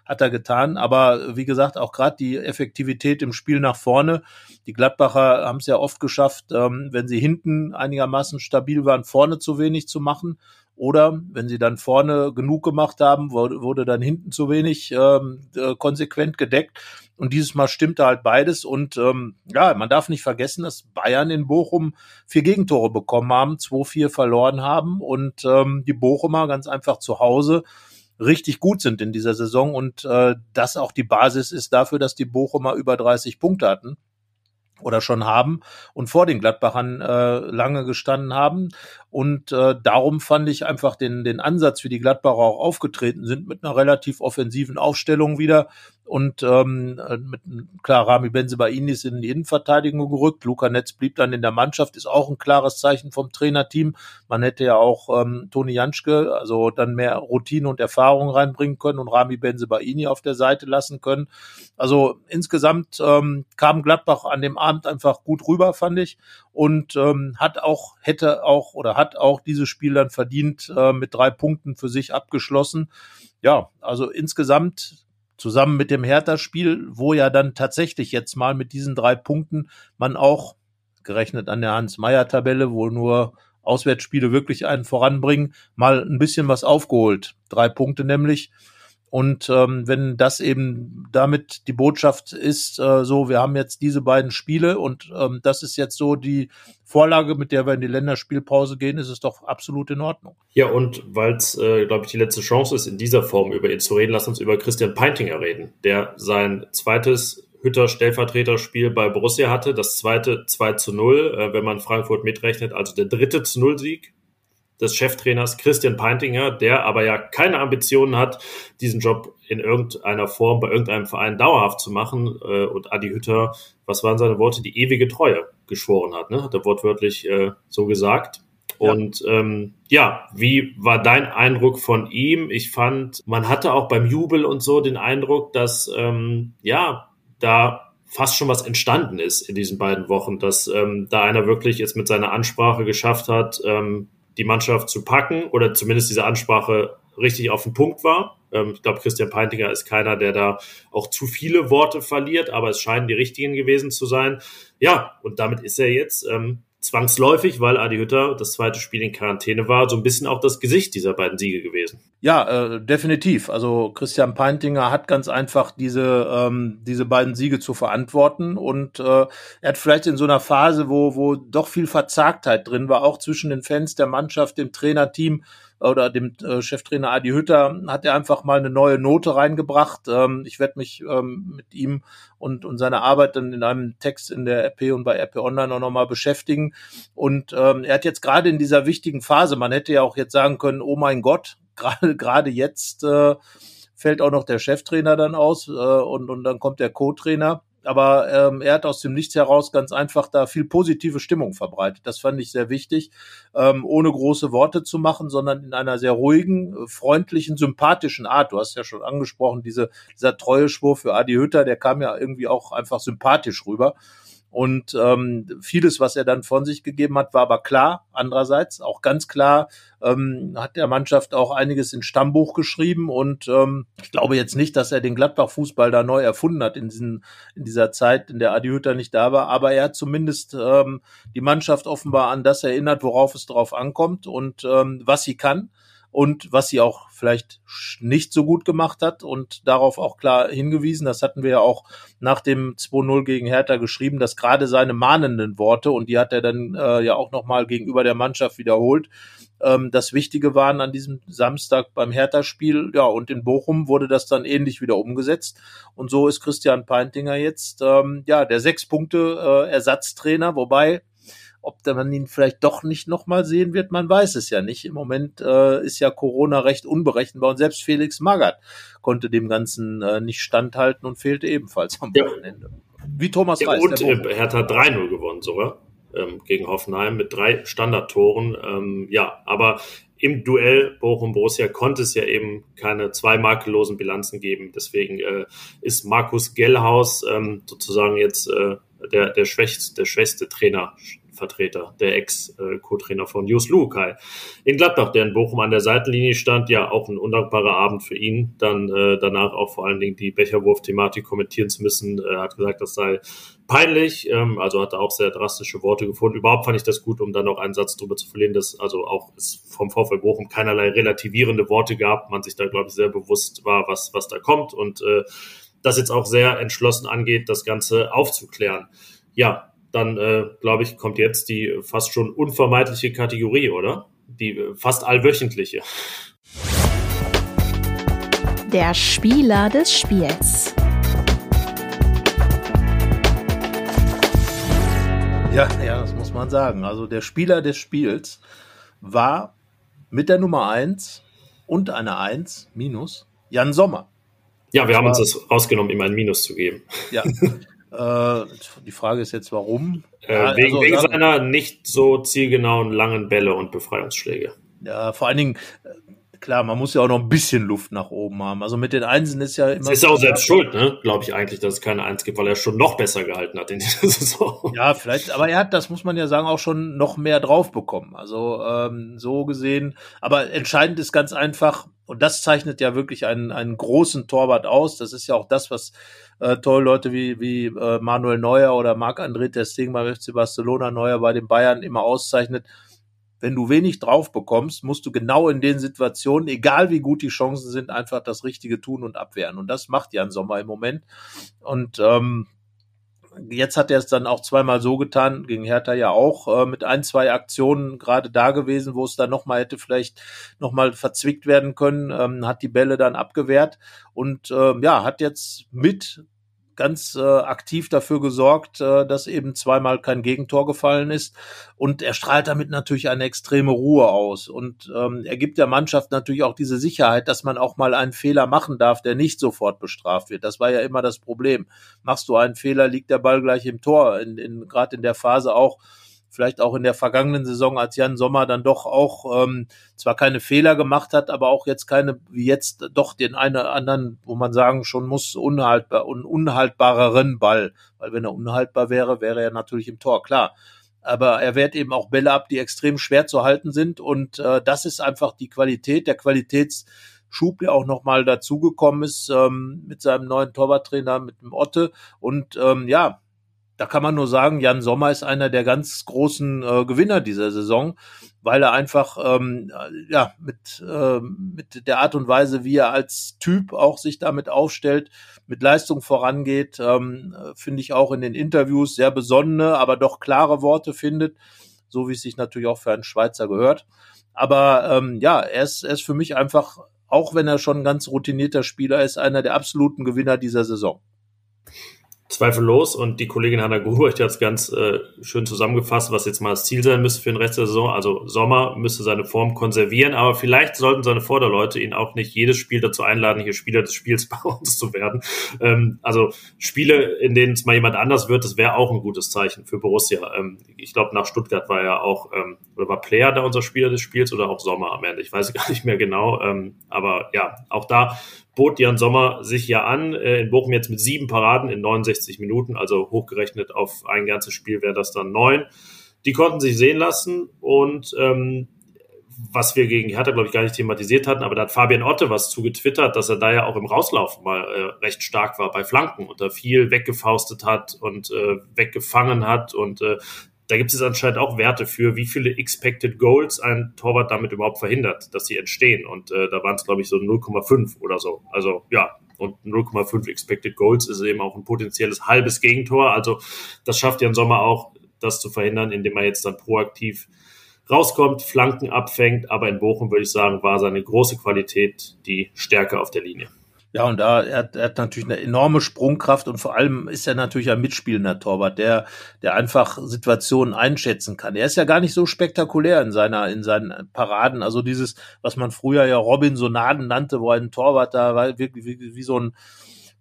hat er getan. Aber wie gesagt, auch gerade die Effektivität im Spiel nach vorne. Die Gladbacher haben es ja oft geschafft, ähm, wenn sie hinten einigermaßen stabil waren, vorne zu wenig zu machen. Oder wenn sie dann vorne genug gemacht haben, wurde, wurde dann hinten zu wenig ähm, äh, konsequent gedeckt. Und dieses Mal stimmte halt beides. Und ähm, ja, man darf nicht vergessen, dass Bayern in Bochum vier Gegentore bekommen haben, 2-4 verloren haben und ähm, die Bochumer ganz einfach zu Hause richtig gut sind in dieser Saison und äh, das auch die Basis ist dafür, dass die Bochumer über 30 Punkte hatten oder schon haben und vor den Gladbachern äh, lange gestanden haben. Und äh, darum fand ich einfach den, den Ansatz, wie die Gladbacher auch aufgetreten sind, mit einer relativ offensiven Aufstellung wieder. Und ähm, mit klar, Rami Benzebaini ist in die Innenverteidigung gerückt. Luca Netz blieb dann in der Mannschaft, ist auch ein klares Zeichen vom Trainerteam. Man hätte ja auch ähm, Toni Janschke, also dann mehr Routine und Erfahrung reinbringen können und Rami Benzebaini auf der Seite lassen können. Also insgesamt ähm, kam Gladbach an dem Abend einfach gut rüber, fand ich. Und ähm, hat auch, hätte auch oder hat auch dieses Spiel dann verdient äh, mit drei Punkten für sich abgeschlossen. Ja, also insgesamt zusammen mit dem Hertha-Spiel, wo ja dann tatsächlich jetzt mal mit diesen drei Punkten man auch gerechnet an der Hans-Meyer-Tabelle, wo nur Auswärtsspiele wirklich einen voranbringen, mal ein bisschen was aufgeholt. Drei Punkte nämlich. Und ähm, wenn das eben damit die Botschaft ist, äh, so, wir haben jetzt diese beiden Spiele und ähm, das ist jetzt so die Vorlage, mit der wir in die Länderspielpause gehen, ist es doch absolut in Ordnung. Ja, und weil es, äh, glaube ich, die letzte Chance ist, in dieser Form über ihn zu reden, lass uns über Christian Peintinger reden, der sein zweites Hütter Stellvertreterspiel bei Borussia hatte, das zweite 2 zu 0, äh, wenn man Frankfurt mitrechnet, also der dritte zu 0 Sieg des Cheftrainers Christian Peintinger, der aber ja keine Ambitionen hat, diesen Job in irgendeiner Form bei irgendeinem Verein dauerhaft zu machen. Äh, und Adi Hütter, was waren seine Worte, die ewige Treue geschworen hat, ne? hat er wortwörtlich äh, so gesagt. Ja. Und ähm, ja, wie war dein Eindruck von ihm? Ich fand, man hatte auch beim Jubel und so den Eindruck, dass ähm, ja da fast schon was entstanden ist in diesen beiden Wochen, dass ähm, da einer wirklich jetzt mit seiner Ansprache geschafft hat, ähm, die Mannschaft zu packen oder zumindest diese Ansprache richtig auf den Punkt war. Ähm, ich glaube, Christian Peintinger ist keiner, der da auch zu viele Worte verliert, aber es scheinen die richtigen gewesen zu sein. Ja, und damit ist er jetzt ähm, zwangsläufig, weil Adi Hütter das zweite Spiel in Quarantäne war, so ein bisschen auch das Gesicht dieser beiden Siege gewesen. Ja, äh, definitiv. Also Christian Peintinger hat ganz einfach diese ähm, diese beiden Siege zu verantworten und äh, er hat vielleicht in so einer Phase, wo wo doch viel Verzagtheit drin war, auch zwischen den Fans der Mannschaft, dem Trainerteam, oder dem äh, Cheftrainer Adi Hütter hat er einfach mal eine neue Note reingebracht. Ähm, ich werde mich ähm, mit ihm und, und seiner Arbeit dann in einem Text in der RP und bei RP Online auch nochmal beschäftigen. Und ähm, er hat jetzt gerade in dieser wichtigen Phase, man hätte ja auch jetzt sagen können, oh mein Gott, <laughs> gerade gerade jetzt äh, fällt auch noch der Cheftrainer dann aus äh, und, und dann kommt der Co-Trainer aber ähm, er hat aus dem Nichts heraus ganz einfach da viel positive Stimmung verbreitet. Das fand ich sehr wichtig, ähm, ohne große Worte zu machen, sondern in einer sehr ruhigen, freundlichen, sympathischen Art. Du hast ja schon angesprochen, diese, dieser treue Schwur für Adi Hütter, der kam ja irgendwie auch einfach sympathisch rüber. Und ähm, vieles, was er dann von sich gegeben hat, war aber klar. Andererseits auch ganz klar ähm, hat der Mannschaft auch einiges ins Stammbuch geschrieben. Und ähm, ich glaube jetzt nicht, dass er den Gladbach-Fußball da neu erfunden hat in, diesen, in dieser Zeit, in der Adi Hütter nicht da war. Aber er hat zumindest ähm, die Mannschaft offenbar an das erinnert, worauf es drauf ankommt und ähm, was sie kann und was sie auch vielleicht nicht so gut gemacht hat und darauf auch klar hingewiesen. Das hatten wir ja auch nach dem 2-0 gegen Hertha geschrieben, dass gerade seine mahnenden Worte, und die hat er dann äh, ja auch nochmal gegenüber der Mannschaft wiederholt, ähm, das Wichtige waren an diesem Samstag beim Hertha-Spiel. Ja, und in Bochum wurde das dann ähnlich wieder umgesetzt. Und so ist Christian Peintinger jetzt, ähm, ja, der sechs Punkte äh, Ersatztrainer, wobei ob man ihn vielleicht doch nicht nochmal sehen wird, man weiß es ja nicht. Im Moment äh, ist ja Corona recht unberechenbar und selbst Felix Magath konnte dem Ganzen äh, nicht standhalten und fehlte ebenfalls am Wochenende. Wie Thomas ja, Reis. Und äh, Hertha 3-0 gewonnen sogar ähm, gegen Hoffenheim mit drei Standardtoren. Ähm, ja, aber im Duell Bochum-Borussia konnte es ja eben keine zwei makellosen Bilanzen geben. Deswegen äh, ist Markus Gellhaus ähm, sozusagen jetzt äh, der, der, schwächste, der schwächste Trainer Vertreter, der Ex-Co-Trainer von Jus Lukai. In Gladbach, der in Bochum an der Seitenlinie stand, ja auch ein undankbarer Abend für ihn. Dann äh, danach auch vor allen Dingen die Becherwurf-Thematik kommentieren zu müssen. Er hat gesagt, das sei peinlich, ähm, also hat er auch sehr drastische Worte gefunden. Überhaupt fand ich das gut, um dann noch einen Satz drüber zu verlieren, dass also auch es vom VfL Bochum keinerlei relativierende Worte gab. Man sich da, glaube ich, sehr bewusst war, was, was da kommt und äh, das jetzt auch sehr entschlossen angeht, das Ganze aufzuklären. Ja, dann äh, glaube ich, kommt jetzt die fast schon unvermeidliche Kategorie, oder? Die äh, fast allwöchentliche. Der Spieler des Spiels. Ja, ja, das muss man sagen. Also der Spieler des Spiels war mit der Nummer 1 und einer 1 minus Jan Sommer. Ja, wir haben uns das rausgenommen, ihm ein Minus zu geben. Ja, <laughs> Äh, die Frage ist jetzt, warum? Äh, wegen, also, wegen seiner nicht so zielgenauen langen Bälle und Befreiungsschläge. Ja, vor allen Dingen, äh, klar, man muss ja auch noch ein bisschen Luft nach oben haben. Also mit den Einsen ist ja immer. Das ist auch selbst schuld, ne? Glaube ich eigentlich, dass es keine Eins gibt, weil er schon noch besser gehalten hat in dieser <laughs> Saison. Ja, vielleicht, aber er hat, das muss man ja sagen, auch schon noch mehr drauf bekommen. Also ähm, so gesehen. Aber entscheidend ist ganz einfach, und das zeichnet ja wirklich einen, einen großen Torwart aus. Das ist ja auch das, was äh, tolle Leute wie, wie äh, Manuel Neuer oder Marc-André Testing beim FC Barcelona, Neuer bei den Bayern immer auszeichnet. Wenn du wenig drauf bekommst, musst du genau in den Situationen, egal wie gut die Chancen sind, einfach das Richtige tun und abwehren. Und das macht Jan Sommer im Moment. Und ähm, jetzt hat er es dann auch zweimal so getan, gegen Hertha ja auch, äh, mit ein, zwei Aktionen gerade da gewesen, wo es dann nochmal hätte vielleicht nochmal verzwickt werden können, ähm, hat die Bälle dann abgewehrt und äh, ja, hat jetzt mit ganz äh, aktiv dafür gesorgt, äh, dass eben zweimal kein Gegentor gefallen ist. Und er strahlt damit natürlich eine extreme Ruhe aus. Und ähm, er gibt der Mannschaft natürlich auch diese Sicherheit, dass man auch mal einen Fehler machen darf, der nicht sofort bestraft wird. Das war ja immer das Problem. Machst du einen Fehler, liegt der Ball gleich im Tor. In, in, Gerade in der Phase auch, vielleicht auch in der vergangenen Saison, als Jan Sommer dann doch auch ähm, zwar keine Fehler gemacht hat, aber auch jetzt keine, wie jetzt doch den einen oder anderen, wo man sagen schon muss, unhaltbar, un, unhaltbareren Ball. Weil wenn er unhaltbar wäre, wäre er natürlich im Tor, klar. Aber er wehrt eben auch Bälle ab, die extrem schwer zu halten sind. Und äh, das ist einfach die Qualität, der Qualitätsschub, der auch nochmal dazugekommen ist ähm, mit seinem neuen Torwarttrainer, mit dem Otte. Und ähm, ja, da kann man nur sagen, Jan Sommer ist einer der ganz großen äh, Gewinner dieser Saison, weil er einfach ähm, ja mit äh, mit der Art und Weise, wie er als Typ auch sich damit aufstellt, mit Leistung vorangeht, ähm, finde ich auch in den Interviews sehr besonnene, aber doch klare Worte findet, so wie es sich natürlich auch für einen Schweizer gehört. Aber ähm, ja, er ist, er ist für mich einfach, auch wenn er schon ein ganz routinierter Spieler ist, einer der absoluten Gewinner dieser Saison. Zweifellos. Und die Kollegin Hanna Grubecht hat es ganz äh, schön zusammengefasst, was jetzt mal das Ziel sein müsste für den Rest der Saison. Also Sommer müsste seine Form konservieren, aber vielleicht sollten seine Vorderleute ihn auch nicht jedes Spiel dazu einladen, hier Spieler des Spiels <laughs> bei uns zu werden. Ähm, also Spiele, in denen es mal jemand anders wird, das wäre auch ein gutes Zeichen für Borussia. Ähm, ich glaube, nach Stuttgart war ja auch, ähm, oder war Player da unser Spieler des Spiels oder auch Sommer am Ende. Ich weiß gar nicht mehr genau. Ähm, aber ja, auch da bot Jan Sommer sich ja an. Äh, in Bochum jetzt mit sieben Paraden in 69 Minuten, also hochgerechnet auf ein ganzes Spiel wäre das dann neun. Die konnten sich sehen lassen und ähm, was wir gegen Hertha, glaube ich, gar nicht thematisiert hatten, aber da hat Fabian Otte was zugetwittert, dass er da ja auch im Rauslaufen mal äh, recht stark war bei Flanken und da viel weggefaustet hat und äh, weggefangen hat und äh, da gibt es anscheinend auch Werte für, wie viele Expected Goals ein Torwart damit überhaupt verhindert, dass sie entstehen. Und äh, da waren es, glaube ich, so 0,5 oder so. Also ja, und 0,5 Expected Goals ist eben auch ein potenzielles halbes Gegentor. Also das schafft Jan Sommer auch, das zu verhindern, indem er jetzt dann proaktiv rauskommt, Flanken abfängt. Aber in Bochum würde ich sagen, war seine große Qualität die Stärke auf der Linie. Ja, und da er, er hat natürlich eine enorme Sprungkraft und vor allem ist er natürlich ein mitspielender Torwart, der, der einfach Situationen einschätzen kann. Er ist ja gar nicht so spektakulär in seiner, in seinen Paraden. Also dieses, was man früher ja Robinsonaden nannte, wo ein Torwart da war, wirklich wie, wie so ein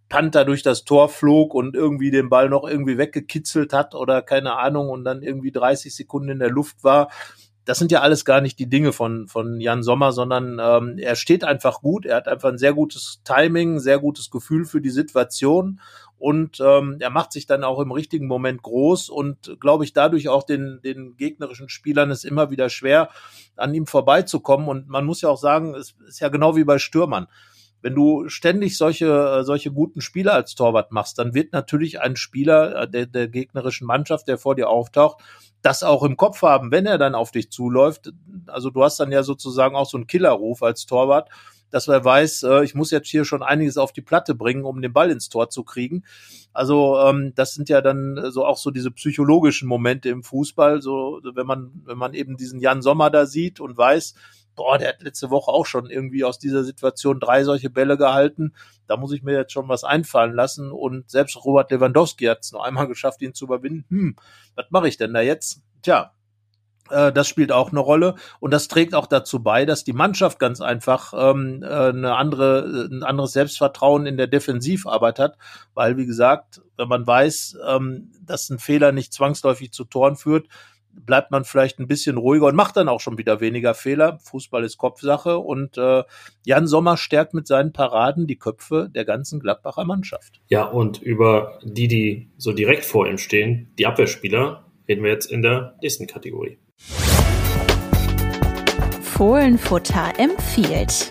Panther durch das Tor flog und irgendwie den Ball noch irgendwie weggekitzelt hat oder keine Ahnung und dann irgendwie 30 Sekunden in der Luft war das sind ja alles gar nicht die Dinge von, von Jan Sommer, sondern ähm, er steht einfach gut, er hat einfach ein sehr gutes Timing, sehr gutes Gefühl für die Situation und ähm, er macht sich dann auch im richtigen Moment groß und glaube ich dadurch auch den, den gegnerischen Spielern ist immer wieder schwer, an ihm vorbeizukommen und man muss ja auch sagen, es ist ja genau wie bei Stürmern wenn du ständig solche, äh, solche guten Spieler als Torwart machst, dann wird natürlich ein Spieler äh, der, der gegnerischen Mannschaft, der vor dir auftaucht, das auch im Kopf haben, wenn er dann auf dich zuläuft. Also du hast dann ja sozusagen auch so einen Killerruf als Torwart, dass er weiß, äh, ich muss jetzt hier schon einiges auf die Platte bringen, um den Ball ins Tor zu kriegen. Also ähm, das sind ja dann so auch so diese psychologischen Momente im Fußball, so wenn man wenn man eben diesen Jan Sommer da sieht und weiß, boah, der hat letzte Woche auch schon irgendwie aus dieser Situation drei solche Bälle gehalten. Da muss ich mir jetzt schon was einfallen lassen. Und selbst Robert Lewandowski hat es noch einmal geschafft, ihn zu überwinden. Hm, was mache ich denn da jetzt? Tja, äh, das spielt auch eine Rolle und das trägt auch dazu bei, dass die Mannschaft ganz einfach ähm, äh, eine andere, ein anderes Selbstvertrauen in der Defensivarbeit hat, weil wie gesagt, wenn man weiß, ähm, dass ein Fehler nicht zwangsläufig zu Toren führt, bleibt man vielleicht ein bisschen ruhiger und macht dann auch schon wieder weniger Fehler. Fußball ist Kopfsache und äh, Jan Sommer stärkt mit seinen Paraden die Köpfe der ganzen Gladbacher Mannschaft. Ja, und über die, die so direkt vor ihm stehen, die Abwehrspieler, reden wir jetzt in der nächsten Kategorie. Fohlenfutter empfiehlt.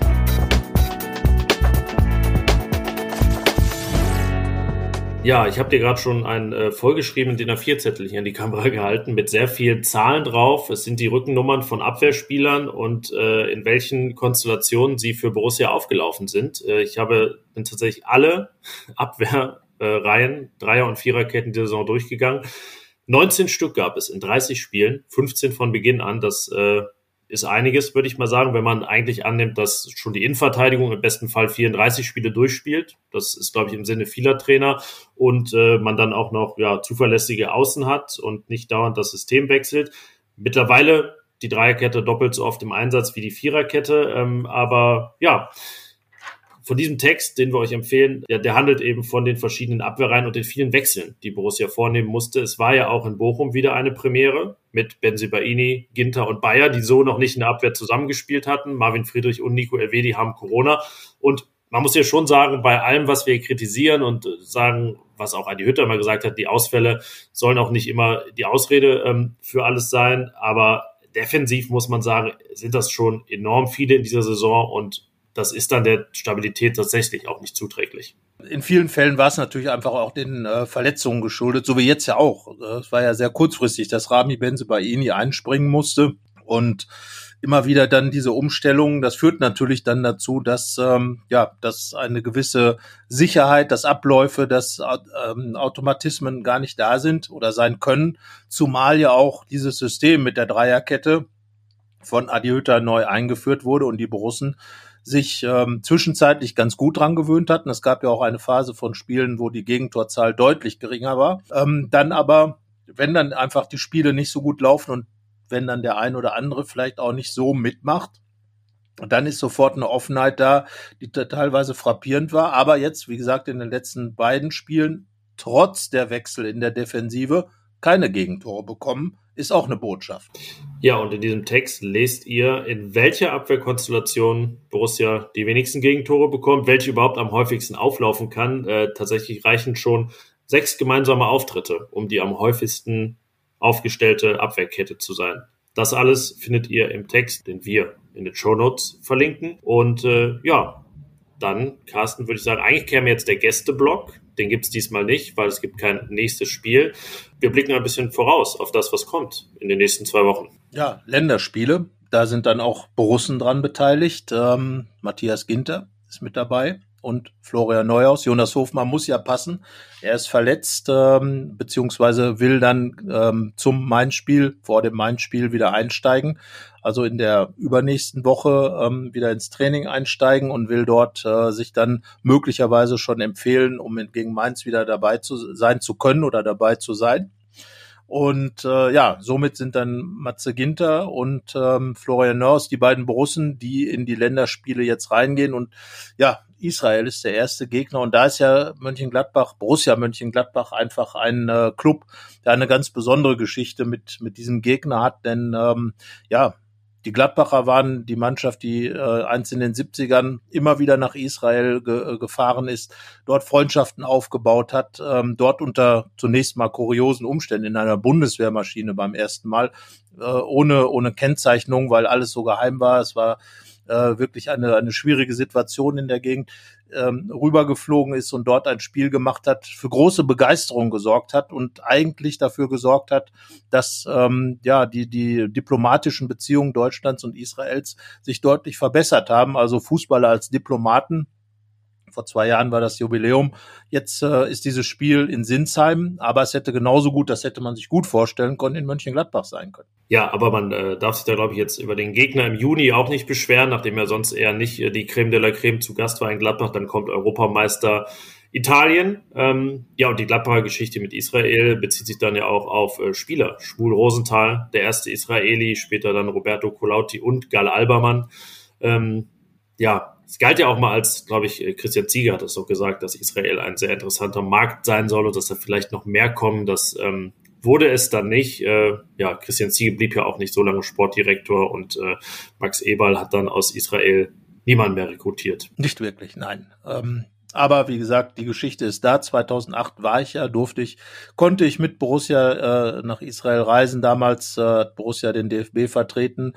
Ja, ich habe dir gerade schon einen äh, vollgeschriebenen DIN A4-Zettel hier in die Kamera <laughs> gehalten mit sehr vielen Zahlen drauf. Es sind die Rückennummern von Abwehrspielern und äh, in welchen Konstellationen sie für Borussia aufgelaufen sind. Äh, ich habe bin tatsächlich alle <laughs> Abwehrreihen, Dreier- und Viererketten dieser Saison durchgegangen. 19 Stück gab es in 30 Spielen, 15 von Beginn an. Das äh, ist einiges, würde ich mal sagen, wenn man eigentlich annimmt, dass schon die Innenverteidigung im besten Fall 34 Spiele durchspielt. Das ist, glaube ich, im Sinne vieler Trainer. Und äh, man dann auch noch ja, zuverlässige Außen hat und nicht dauernd das System wechselt. Mittlerweile die Dreierkette doppelt so oft im Einsatz wie die Viererkette. Ähm, aber ja, von diesem Text, den wir euch empfehlen, der, der handelt eben von den verschiedenen Abwehrreihen und den vielen Wechseln, die Borussia vornehmen musste. Es war ja auch in Bochum wieder eine Premiere mit Benzibaini, Ginter und Bayer, die so noch nicht in der Abwehr zusammengespielt hatten. Marvin Friedrich und Nico Elvedi haben Corona. Und man muss ja schon sagen, bei allem, was wir kritisieren und sagen, was auch Adi Hütter mal gesagt hat, die Ausfälle sollen auch nicht immer die Ausrede ähm, für alles sein. Aber defensiv muss man sagen, sind das schon enorm viele in dieser Saison und das ist dann der Stabilität tatsächlich auch nicht zuträglich. In vielen Fällen war es natürlich einfach auch den äh, Verletzungen geschuldet, so wie jetzt ja auch. Es war ja sehr kurzfristig, dass Rami Benze bei Ini einspringen musste und immer wieder dann diese Umstellung, das führt natürlich dann dazu, dass ähm, ja, dass eine gewisse Sicherheit, dass Abläufe, dass ähm, Automatismen gar nicht da sind oder sein können, zumal ja auch dieses System mit der Dreierkette von Adi Hütter neu eingeführt wurde und die Borussen sich ähm, zwischenzeitlich ganz gut dran gewöhnt hatten. Es gab ja auch eine Phase von Spielen, wo die Gegentorzahl deutlich geringer war. Ähm, dann aber, wenn dann einfach die Spiele nicht so gut laufen und wenn dann der ein oder andere vielleicht auch nicht so mitmacht, dann ist sofort eine Offenheit da, die teilweise frappierend war. Aber jetzt, wie gesagt, in den letzten beiden Spielen, trotz der Wechsel in der Defensive, keine Gegentore bekommen ist auch eine Botschaft. Ja, und in diesem Text lest ihr, in welcher Abwehrkonstellation Borussia die wenigsten Gegentore bekommt, welche überhaupt am häufigsten auflaufen kann. Äh, tatsächlich reichen schon sechs gemeinsame Auftritte, um die am häufigsten aufgestellte Abwehrkette zu sein. Das alles findet ihr im Text, den wir in den Show Notes verlinken. Und äh, ja, dann, Carsten, würde ich sagen, eigentlich käme jetzt der Gästeblock. Den gibt es diesmal nicht, weil es gibt kein nächstes Spiel. Wir blicken ein bisschen voraus auf das, was kommt in den nächsten zwei Wochen. Ja, Länderspiele. Da sind dann auch Borussen dran beteiligt. Ähm, Matthias Ginter ist mit dabei. Und Florian Neuhaus. Jonas Hofmann muss ja passen. Er ist verletzt, ähm, beziehungsweise will dann ähm, zum Mainz-Spiel, vor dem Mainz-Spiel wieder einsteigen. Also in der übernächsten Woche ähm, wieder ins Training einsteigen und will dort äh, sich dann möglicherweise schon empfehlen, um gegen Mainz wieder dabei zu sein zu können oder dabei zu sein. Und äh, ja, somit sind dann Matze Ginter und ähm, Florian Nörs die beiden Borussen, die in die Länderspiele jetzt reingehen. Und ja, Israel ist der erste Gegner. Und da ist ja Mönchengladbach, Borussia Mönchengladbach einfach ein äh, Club, der eine ganz besondere Geschichte mit, mit diesem Gegner hat. Denn ähm, ja, die Gladbacher waren die Mannschaft, die äh, eins in den 70ern immer wieder nach Israel ge äh, gefahren ist, dort Freundschaften aufgebaut hat, ähm, dort unter zunächst mal kuriosen Umständen in einer Bundeswehrmaschine beim ersten Mal, äh, ohne, ohne Kennzeichnung, weil alles so geheim war. Es war äh, wirklich eine, eine schwierige Situation in der Gegend ähm, rübergeflogen ist und dort ein Spiel gemacht hat, für große Begeisterung gesorgt hat und eigentlich dafür gesorgt hat, dass ähm, ja die die diplomatischen Beziehungen Deutschlands und Israels sich deutlich verbessert haben. Also Fußballer als Diplomaten vor zwei Jahren war das Jubiläum. Jetzt äh, ist dieses Spiel in Sinsheim, aber es hätte genauso gut, das hätte man sich gut vorstellen können, in Mönchengladbach sein können. Ja, aber man äh, darf sich da, glaube ich, jetzt über den Gegner im Juni auch nicht beschweren, nachdem er sonst eher nicht äh, die Creme de la Creme zu Gast war in Gladbach. Dann kommt Europameister Italien. Ähm, ja, und die Gladbacher Geschichte mit Israel bezieht sich dann ja auch auf äh, Spieler. Schwul Rosenthal, der erste Israeli, später dann Roberto Colauti und Gal Albermann. Ähm, ja, es galt ja auch mal als, glaube ich, Christian Zieger hat es so gesagt, dass Israel ein sehr interessanter Markt sein soll und dass da vielleicht noch mehr kommen. Das ähm, wurde es dann nicht. Äh, ja, Christian Zieger blieb ja auch nicht so lange Sportdirektor und äh, Max Eberl hat dann aus Israel niemand mehr rekrutiert. Nicht wirklich, nein. Ähm, aber wie gesagt, die Geschichte ist da. 2008 war ich ja, durfte ich, konnte ich mit Borussia äh, nach Israel reisen. Damals äh, hat Borussia den DFB vertreten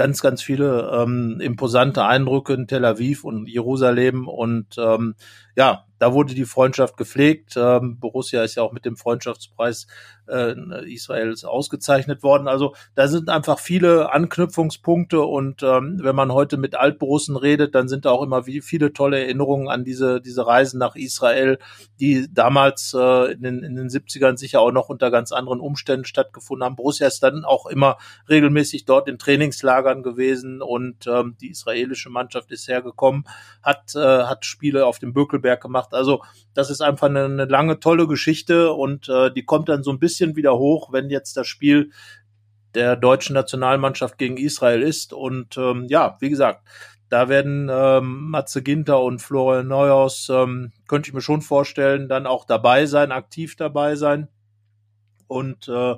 ganz, ganz viele ähm, imposante Eindrücke in Tel Aviv und Jerusalem und ähm, ja, da wurde die Freundschaft gepflegt. Ähm, Borussia ist ja auch mit dem Freundschaftspreis äh, Israels ausgezeichnet worden. Also da sind einfach viele Anknüpfungspunkte und ähm, wenn man heute mit Altborussen redet, dann sind da auch immer wie viele tolle Erinnerungen an diese, diese Reisen nach Israel, die damals äh, in, den, in den 70ern sicher auch noch unter ganz anderen Umständen stattgefunden haben. Borussia ist dann auch immer regelmäßig dort in Trainingslagern gewesen und ähm, die israelische Mannschaft ist hergekommen, hat, äh, hat Spiele auf dem Bökelberg gemacht. Also das ist einfach eine, eine lange, tolle Geschichte und äh, die kommt dann so ein bisschen wieder hoch, wenn jetzt das Spiel der deutschen Nationalmannschaft gegen Israel ist. Und ähm, ja, wie gesagt, da werden ähm, Matze Ginter und Florian Neuhaus, ähm, könnte ich mir schon vorstellen, dann auch dabei sein, aktiv dabei sein und äh,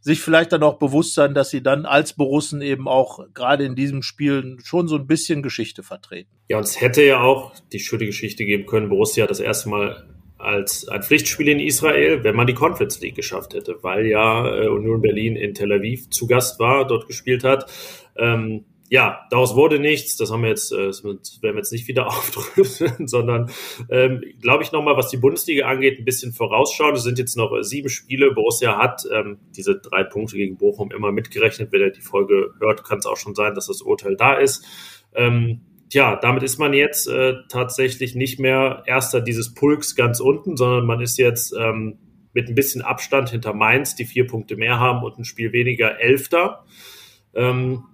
sich vielleicht dann auch bewusst sein, dass sie dann als Borussen eben auch gerade in diesem Spiel schon so ein bisschen Geschichte vertreten. Ja, und es hätte ja auch die schöne Geschichte geben können, Borussia das erste Mal als ein Pflichtspiel in Israel, wenn man die Conference League geschafft hätte, weil ja äh, Union Berlin in Tel Aviv zu Gast war, dort gespielt hat. Ähm, ja, daraus wurde nichts. Das haben wir jetzt, äh, das werden wir jetzt nicht wieder <laughs> aufdrücken, sondern ähm, glaube ich nochmal, was die Bundesliga angeht, ein bisschen vorausschauen. Es sind jetzt noch äh, sieben Spiele. Borussia hat ähm, diese drei Punkte gegen Bochum immer mitgerechnet. Wenn er die Folge hört, kann es auch schon sein, dass das Urteil da ist. Ähm, tja, damit ist man jetzt äh, tatsächlich nicht mehr erster dieses Pulks ganz unten, sondern man ist jetzt ähm, mit ein bisschen Abstand hinter Mainz, die vier Punkte mehr haben und ein Spiel weniger Elfter. Ähm,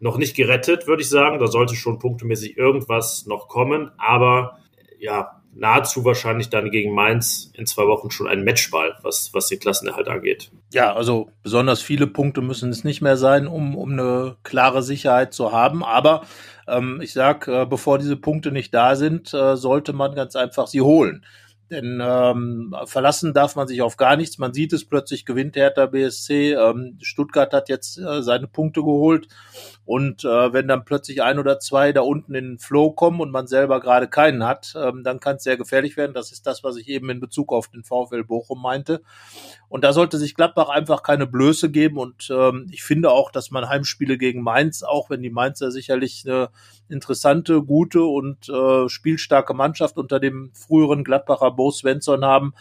noch nicht gerettet, würde ich sagen. Da sollte schon punktemäßig irgendwas noch kommen. Aber ja, nahezu wahrscheinlich dann gegen Mainz in zwei Wochen schon ein Matchball, was, was den Klassenerhalt angeht. Ja, also besonders viele Punkte müssen es nicht mehr sein, um, um eine klare Sicherheit zu haben. Aber ähm, ich sag, äh, bevor diese Punkte nicht da sind, äh, sollte man ganz einfach sie holen. Denn ähm, verlassen darf man sich auf gar nichts. Man sieht es plötzlich, gewinnt Hertha BSC. Ähm, Stuttgart hat jetzt äh, seine Punkte geholt. Und äh, wenn dann plötzlich ein oder zwei da unten in den Flow kommen und man selber gerade keinen hat, ähm, dann kann es sehr gefährlich werden. Das ist das, was ich eben in Bezug auf den VfL Bochum meinte. Und da sollte sich Gladbach einfach keine Blöße geben. Und ähm, ich finde auch, dass man Heimspiele gegen Mainz, auch wenn die Mainzer sicherlich eine interessante, gute und äh, spielstarke Mannschaft unter dem früheren Gladbacher Bo Svensson haben,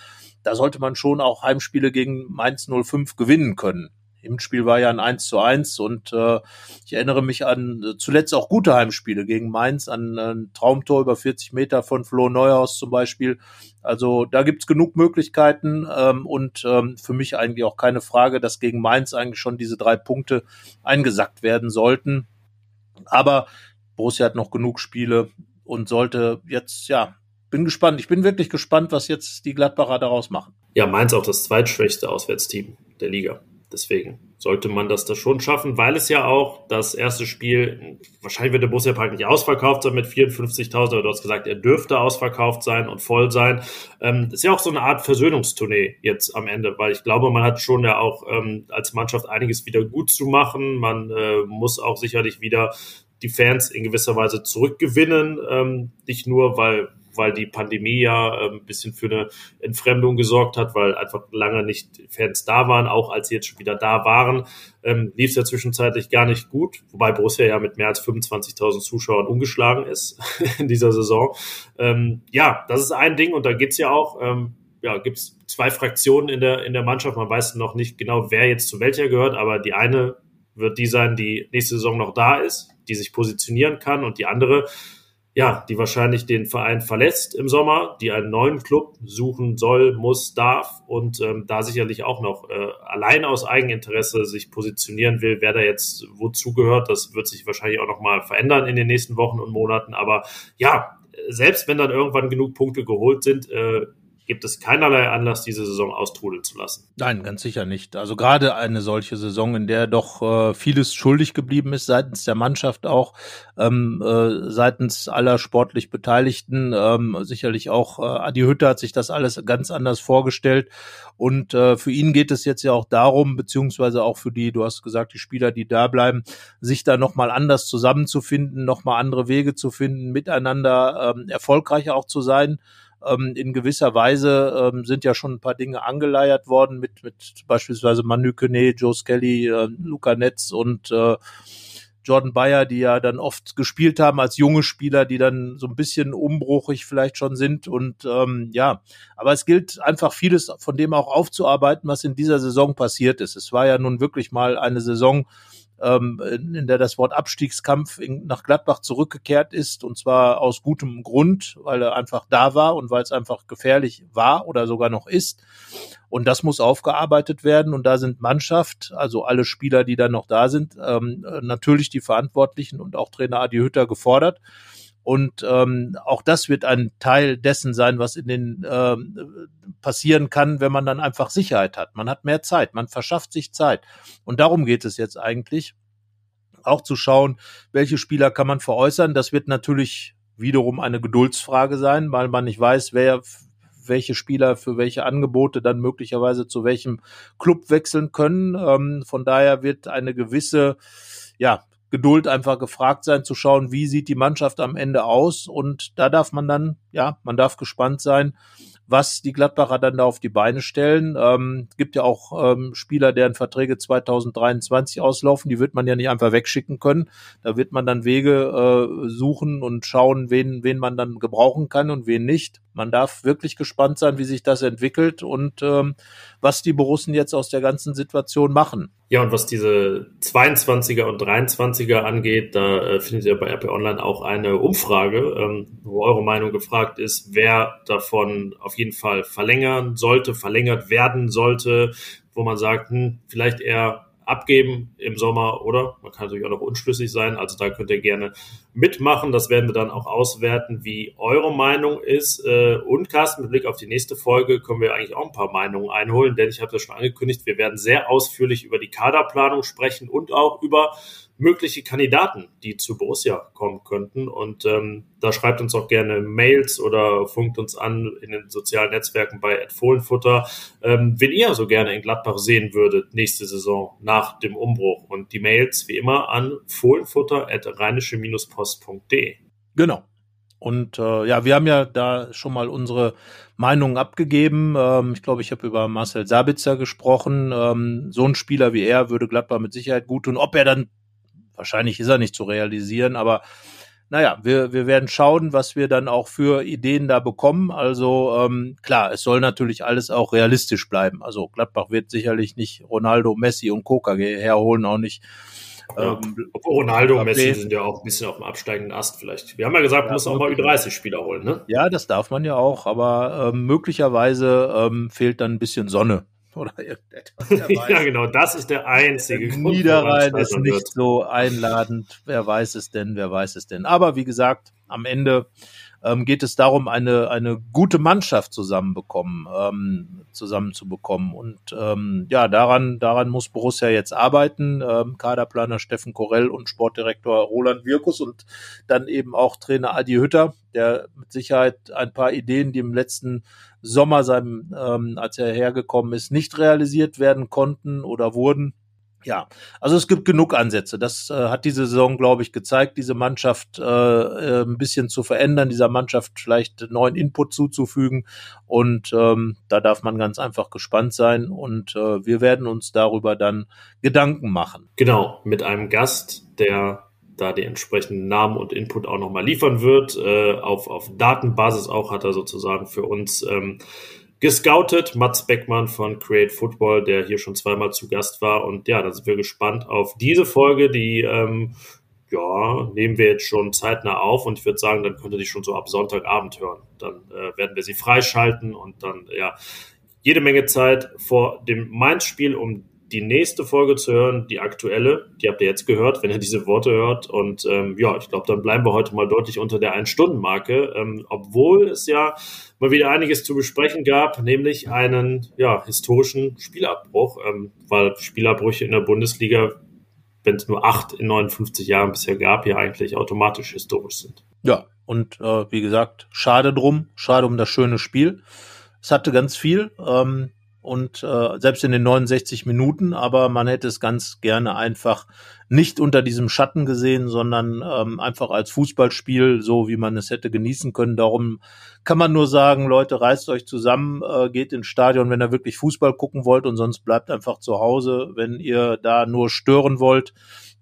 da sollte man schon auch Heimspiele gegen Mainz 05 gewinnen können. Hinspiel war ja ein 1 zu 1 und äh, ich erinnere mich an äh, zuletzt auch gute Heimspiele gegen Mainz, an ein Traumtor über 40 Meter von Flo Neuhaus zum Beispiel. Also da gibt's genug Möglichkeiten ähm, und ähm, für mich eigentlich auch keine Frage, dass gegen Mainz eigentlich schon diese drei Punkte eingesackt werden sollten. Aber Borussia hat noch genug Spiele und sollte jetzt, ja, bin gespannt. Ich bin wirklich gespannt, was jetzt die Gladbacher daraus machen. Ja, Mainz auch das zweitschwächste Auswärtsteam der Liga. Deswegen sollte man das da schon schaffen, weil es ja auch das erste Spiel, wahrscheinlich wird der Borussia Park nicht ausverkauft sein mit 54.000, aber du hast gesagt, er dürfte ausverkauft sein und voll sein. Ähm, das ist ja auch so eine Art Versöhnungstournee jetzt am Ende, weil ich glaube, man hat schon ja auch ähm, als Mannschaft einiges wieder gut zu machen. Man äh, muss auch sicherlich wieder die Fans in gewisser Weise zurückgewinnen, ähm, nicht nur, weil weil die Pandemie ja äh, ein bisschen für eine Entfremdung gesorgt hat, weil einfach lange nicht Fans da waren, auch als sie jetzt schon wieder da waren, ähm, lief es ja zwischenzeitlich gar nicht gut, wobei Borussia ja mit mehr als 25.000 Zuschauern ungeschlagen ist <laughs> in dieser Saison. Ähm, ja, das ist ein Ding und da geht's ja auch, ähm, ja, gibt's zwei Fraktionen in der, in der Mannschaft. Man weiß noch nicht genau, wer jetzt zu welcher gehört, aber die eine wird die sein, die nächste Saison noch da ist, die sich positionieren kann und die andere ja, die wahrscheinlich den Verein verlässt im Sommer, die einen neuen Club suchen soll, muss, darf und ähm, da sicherlich auch noch äh, allein aus Eigeninteresse sich positionieren will, wer da jetzt wozu gehört, das wird sich wahrscheinlich auch noch mal verändern in den nächsten Wochen und Monaten. Aber ja, selbst wenn dann irgendwann genug Punkte geholt sind, äh, gibt es keinerlei Anlass, diese Saison austrudeln zu lassen. Nein, ganz sicher nicht. Also gerade eine solche Saison, in der doch äh, vieles schuldig geblieben ist, seitens der Mannschaft auch, ähm, äh, seitens aller sportlich Beteiligten. Ähm, sicherlich auch äh, Adi Hütter hat sich das alles ganz anders vorgestellt. Und äh, für ihn geht es jetzt ja auch darum, beziehungsweise auch für die, du hast gesagt, die Spieler, die da bleiben, sich da nochmal anders zusammenzufinden, nochmal andere Wege zu finden, miteinander ähm, erfolgreicher auch zu sein. Ähm, in gewisser Weise ähm, sind ja schon ein paar Dinge angeleiert worden mit, mit beispielsweise Manu Kone, Joe Skelly, äh, Luca Netz und äh, Jordan Bayer, die ja dann oft gespielt haben als junge Spieler, die dann so ein bisschen umbruchig vielleicht schon sind. Und ähm, ja, aber es gilt einfach vieles von dem auch aufzuarbeiten, was in dieser Saison passiert ist. Es war ja nun wirklich mal eine Saison, ähm, in der das Wort Abstiegskampf in, nach Gladbach zurückgekehrt ist und zwar aus gutem Grund, weil er einfach da war und weil es einfach gefährlich war oder sogar noch ist. Und das muss aufgearbeitet werden und da sind Mannschaft, also alle Spieler, die dann noch da sind, ähm, natürlich die Verantwortlichen und auch Trainer Adi Hütter gefordert. Und ähm, auch das wird ein Teil dessen sein, was in den ähm, passieren kann, wenn man dann einfach Sicherheit hat. Man hat mehr Zeit, man verschafft sich Zeit. Und darum geht es jetzt eigentlich, auch zu schauen, welche Spieler kann man veräußern. Das wird natürlich wiederum eine Geduldsfrage sein, weil man nicht weiß, wer welche Spieler für welche Angebote dann möglicherweise zu welchem Club wechseln können. Ähm, von daher wird eine gewisse ja, Geduld einfach gefragt sein, zu schauen, wie sieht die Mannschaft am Ende aus. Und da darf man dann, ja, man darf gespannt sein, was die Gladbacher dann da auf die Beine stellen. Ähm, gibt ja auch ähm, Spieler, deren Verträge 2023 auslaufen, die wird man ja nicht einfach wegschicken können. Da wird man dann Wege äh, suchen und schauen, wen, wen man dann gebrauchen kann und wen nicht. Man darf wirklich gespannt sein, wie sich das entwickelt und ähm, was die Borussen jetzt aus der ganzen Situation machen. Ja, und was diese 22er und 23er angeht, da äh, findet ihr bei RP Online auch eine Umfrage, ähm, wo eure Meinung gefragt ist, wer davon auf jeden Fall verlängern sollte, verlängert werden sollte, wo man sagt, hm, vielleicht eher abgeben im Sommer, oder? Man kann natürlich auch noch unschlüssig sein. Also da könnt ihr gerne mitmachen. Das werden wir dann auch auswerten, wie eure Meinung ist. Äh, und Carsten, mit Blick auf die nächste Folge können wir eigentlich auch ein paar Meinungen einholen, denn ich habe das schon angekündigt, wir werden sehr ausführlich über die Kaderplanung sprechen und auch über mögliche Kandidaten, die zu Borussia kommen könnten. Und ähm, da schreibt uns auch gerne Mails oder funkt uns an in den sozialen Netzwerken bei Fohlenfutter, ähm, wen ihr so gerne in Gladbach sehen würdet nächste Saison nach dem Umbruch. Und die Mails wie immer an fohlenfutter.rheinische-post.de. Genau. Und äh, ja, wir haben ja da schon mal unsere Meinungen abgegeben. Ähm, ich glaube, ich habe über Marcel Sabitzer gesprochen. Ähm, so ein Spieler wie er würde Gladbach mit Sicherheit gut tun. Ob er dann wahrscheinlich ist er nicht zu realisieren, aber naja, wir, wir werden schauen, was wir dann auch für Ideen da bekommen. Also ähm, klar, es soll natürlich alles auch realistisch bleiben. Also Gladbach wird sicherlich nicht Ronaldo, Messi und Coca herholen, auch nicht. Ja. Ähm, Ronaldo und Messi sind ja auch ein bisschen auf dem absteigenden Ast vielleicht. Wir haben ja gesagt, man muss auch mal Ü30-Spieler holen, ne? Ja, das darf man ja auch, aber ähm, möglicherweise ähm, fehlt dann ein bisschen Sonne <laughs> oder irgendetwas. <laughs> ja, genau, das ist der einzige Grund. Niederrhein ist nicht wird. so einladend. Wer weiß es denn, wer weiß es denn. Aber wie gesagt, am Ende ähm, geht es darum, eine, eine gute Mannschaft zusammenbekommen, ähm, zusammenzubekommen. Und ähm, ja, daran, daran muss Borussia jetzt arbeiten. Ähm, Kaderplaner Steffen Korell und Sportdirektor Roland Wirkus und dann eben auch Trainer Adi Hütter, der mit Sicherheit ein paar Ideen, die im letzten Sommer, seinem, ähm, als er hergekommen ist, nicht realisiert werden konnten oder wurden, ja, also es gibt genug Ansätze. Das äh, hat diese Saison, glaube ich, gezeigt, diese Mannschaft äh, äh, ein bisschen zu verändern, dieser Mannschaft vielleicht neuen Input zuzufügen. Und ähm, da darf man ganz einfach gespannt sein. Und äh, wir werden uns darüber dann Gedanken machen. Genau, mit einem Gast, der da die entsprechenden Namen und Input auch nochmal liefern wird. Äh, auf, auf Datenbasis auch hat er sozusagen für uns ähm, gescoutet. Mats Beckmann von Create Football, der hier schon zweimal zu Gast war. Und ja, da sind wir gespannt auf diese Folge, die ähm, ja, nehmen wir jetzt schon zeitnah auf und ich würde sagen, dann könnt ihr die schon so ab Sonntagabend hören. Dann äh, werden wir sie freischalten und dann, ja, jede Menge Zeit vor dem Mainz-Spiel um die nächste Folge zu hören, die aktuelle, die habt ihr jetzt gehört, wenn ihr diese Worte hört. Und ähm, ja, ich glaube, dann bleiben wir heute mal deutlich unter der Ein-Stunden-Marke, ähm, obwohl es ja mal wieder einiges zu besprechen gab, nämlich einen ja, historischen Spielabbruch, ähm, weil Spielabbrüche in der Bundesliga, wenn es nur acht in 59 Jahren bisher gab, ja eigentlich automatisch historisch sind. Ja, und äh, wie gesagt, schade drum, schade um das schöne Spiel. Es hatte ganz viel. Ähm, und äh, selbst in den 69 Minuten, aber man hätte es ganz gerne einfach nicht unter diesem Schatten gesehen, sondern ähm, einfach als Fußballspiel, so wie man es hätte genießen können. Darum kann man nur sagen, Leute, reißt euch zusammen, äh, geht ins Stadion, wenn ihr wirklich Fußball gucken wollt und sonst bleibt einfach zu Hause, wenn ihr da nur stören wollt.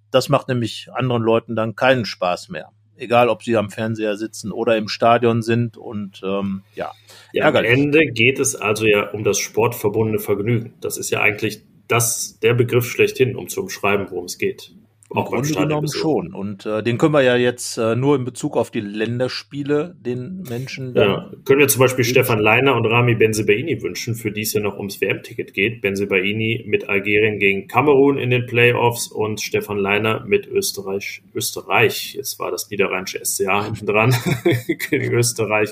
Das macht nämlich anderen Leuten dann keinen Spaß mehr egal ob sie am Fernseher sitzen oder im Stadion sind und ähm, ja. ja am Ende geht es also ja um das sportverbundene Vergnügen. Das ist ja eigentlich das der Begriff schlechthin, um zu umschreiben, worum es geht. Im Grunde genommen schon. Und äh, den können wir ja jetzt äh, nur in Bezug auf die Länderspiele den Menschen. Ja, können wir zum Beispiel Stefan Leiner und Rami Benzebaini wünschen, für die es ja noch ums WM-Ticket geht. Benzebaini mit Algerien gegen Kamerun in den Playoffs und Stefan Leiner mit Österreich. Österreich, jetzt war das niederrheinische SCA hinten dran, <laughs> gegen Österreich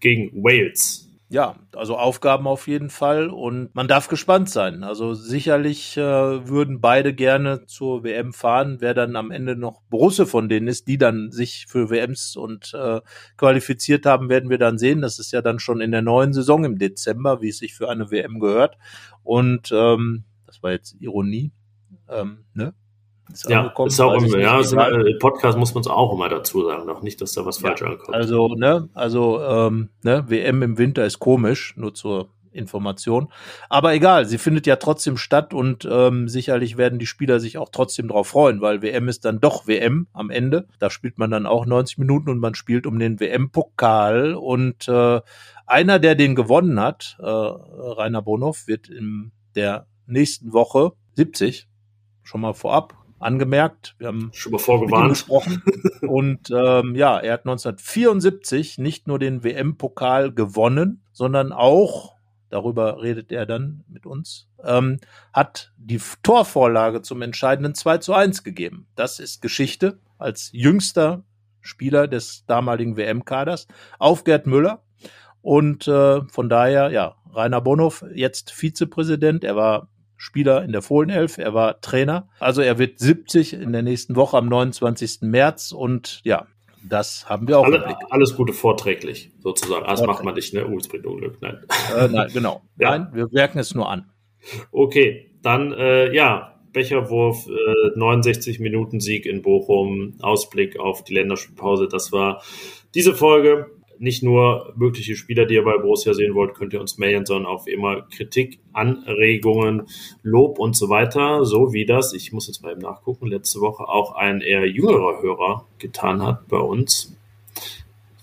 gegen Wales ja, also Aufgaben auf jeden Fall und man darf gespannt sein. Also sicherlich äh, würden beide gerne zur WM fahren. Wer dann am Ende noch Borusse von denen ist, die dann sich für WMs und äh, qualifiziert haben, werden wir dann sehen. Das ist ja dann schon in der neuen Saison im Dezember, wie es sich für eine WM gehört. Und ähm, das war jetzt Ironie, ähm, ne? Ist ja, ist auch immer, ja, immer, Podcast muss man es auch immer dazu sagen, noch nicht, dass da was ja, falsch ankommt. Also, ne, also, ähm, ne, WM im Winter ist komisch, nur zur Information. Aber egal, sie findet ja trotzdem statt und ähm, sicherlich werden die Spieler sich auch trotzdem darauf freuen, weil WM ist dann doch WM am Ende. Da spielt man dann auch 90 Minuten und man spielt um den WM-Pokal und äh, einer, der den gewonnen hat, äh, Rainer Bonhoff, wird in der nächsten Woche 70 schon mal vorab angemerkt. Wir haben schon mal vorgewarnt. Gesprochen. <laughs> Und ähm, ja, er hat 1974 nicht nur den WM-Pokal gewonnen, sondern auch, darüber redet er dann mit uns, ähm, hat die Torvorlage zum entscheidenden 2 zu 1 gegeben. Das ist Geschichte als jüngster Spieler des damaligen WM-Kaders auf Gerd Müller. Und äh, von daher, ja, Rainer Bonhoff, jetzt Vizepräsident. Er war Spieler in der Fohlenelf, er war Trainer. Also er wird 70 in der nächsten Woche am 29. März und ja, das haben wir auch Alle, Alles Gute vorträglich, sozusagen. Das macht man nicht, ne? Oh, es bringt Unglück. Nein. Äh, nein, genau. <laughs> ja. Nein, wir werken es nur an. Okay, dann äh, ja, Becherwurf, äh, 69 Minuten Sieg in Bochum, Ausblick auf die Länderspielpause. Das war diese Folge nicht nur mögliche Spieler, die ihr bei Borussia sehen wollt, könnt ihr uns mailen, sondern auch immer Kritik, Anregungen, Lob und so weiter, so wie das, ich muss jetzt mal eben nachgucken, letzte Woche auch ein eher jüngerer Hörer getan hat bei uns.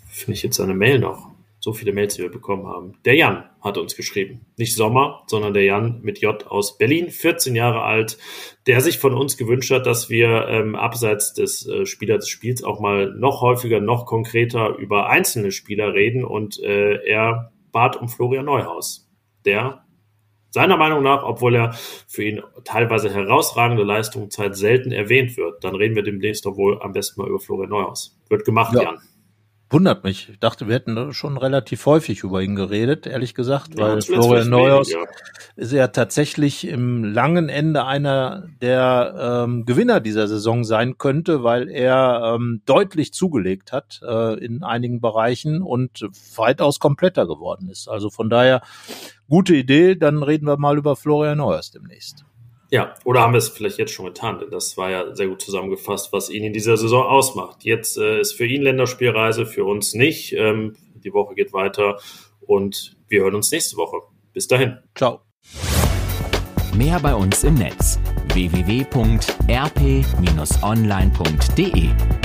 Finde ich jetzt seine Mail noch so viele Mails, die wir bekommen haben. Der Jan hat uns geschrieben. Nicht Sommer, sondern der Jan mit J aus Berlin, 14 Jahre alt, der sich von uns gewünscht hat, dass wir ähm, abseits des äh, Spielers des Spiels auch mal noch häufiger, noch konkreter über einzelne Spieler reden. Und äh, er bat um Florian Neuhaus, der seiner Meinung nach, obwohl er für ihn teilweise herausragende Leistungen Zeit selten erwähnt wird. Dann reden wir demnächst doch wohl am besten mal über Florian Neuhaus. Wird gemacht, ja. Jan. Wundert mich. Ich dachte, wir hätten schon relativ häufig über ihn geredet, ehrlich gesagt, Ja, weil Florian Neuhaus ist ja tatsächlich im langen Ende einer der ähm, Gewinner dieser Saison sein könnte, weil er ähm, deutlich zugelegt hat äh, in einigen Bereichen und weitaus kompletter geworden ist. Also von daher gute Idee. Dann reden wir mal über Florian Neuhaus demnächst. Ja, oder haben wir es vielleicht jetzt schon getan, denn das war ja sehr gut zusammengefasst, was ihn in dieser Saison ausmacht. Jetzt äh, ist für ihn Länderspielreise, für uns nicht. Ähm, die Woche geht weiter und wir hören uns nächste Woche. Bis dahin. Ciao. Mehr bei uns im Netz www.rp-online.de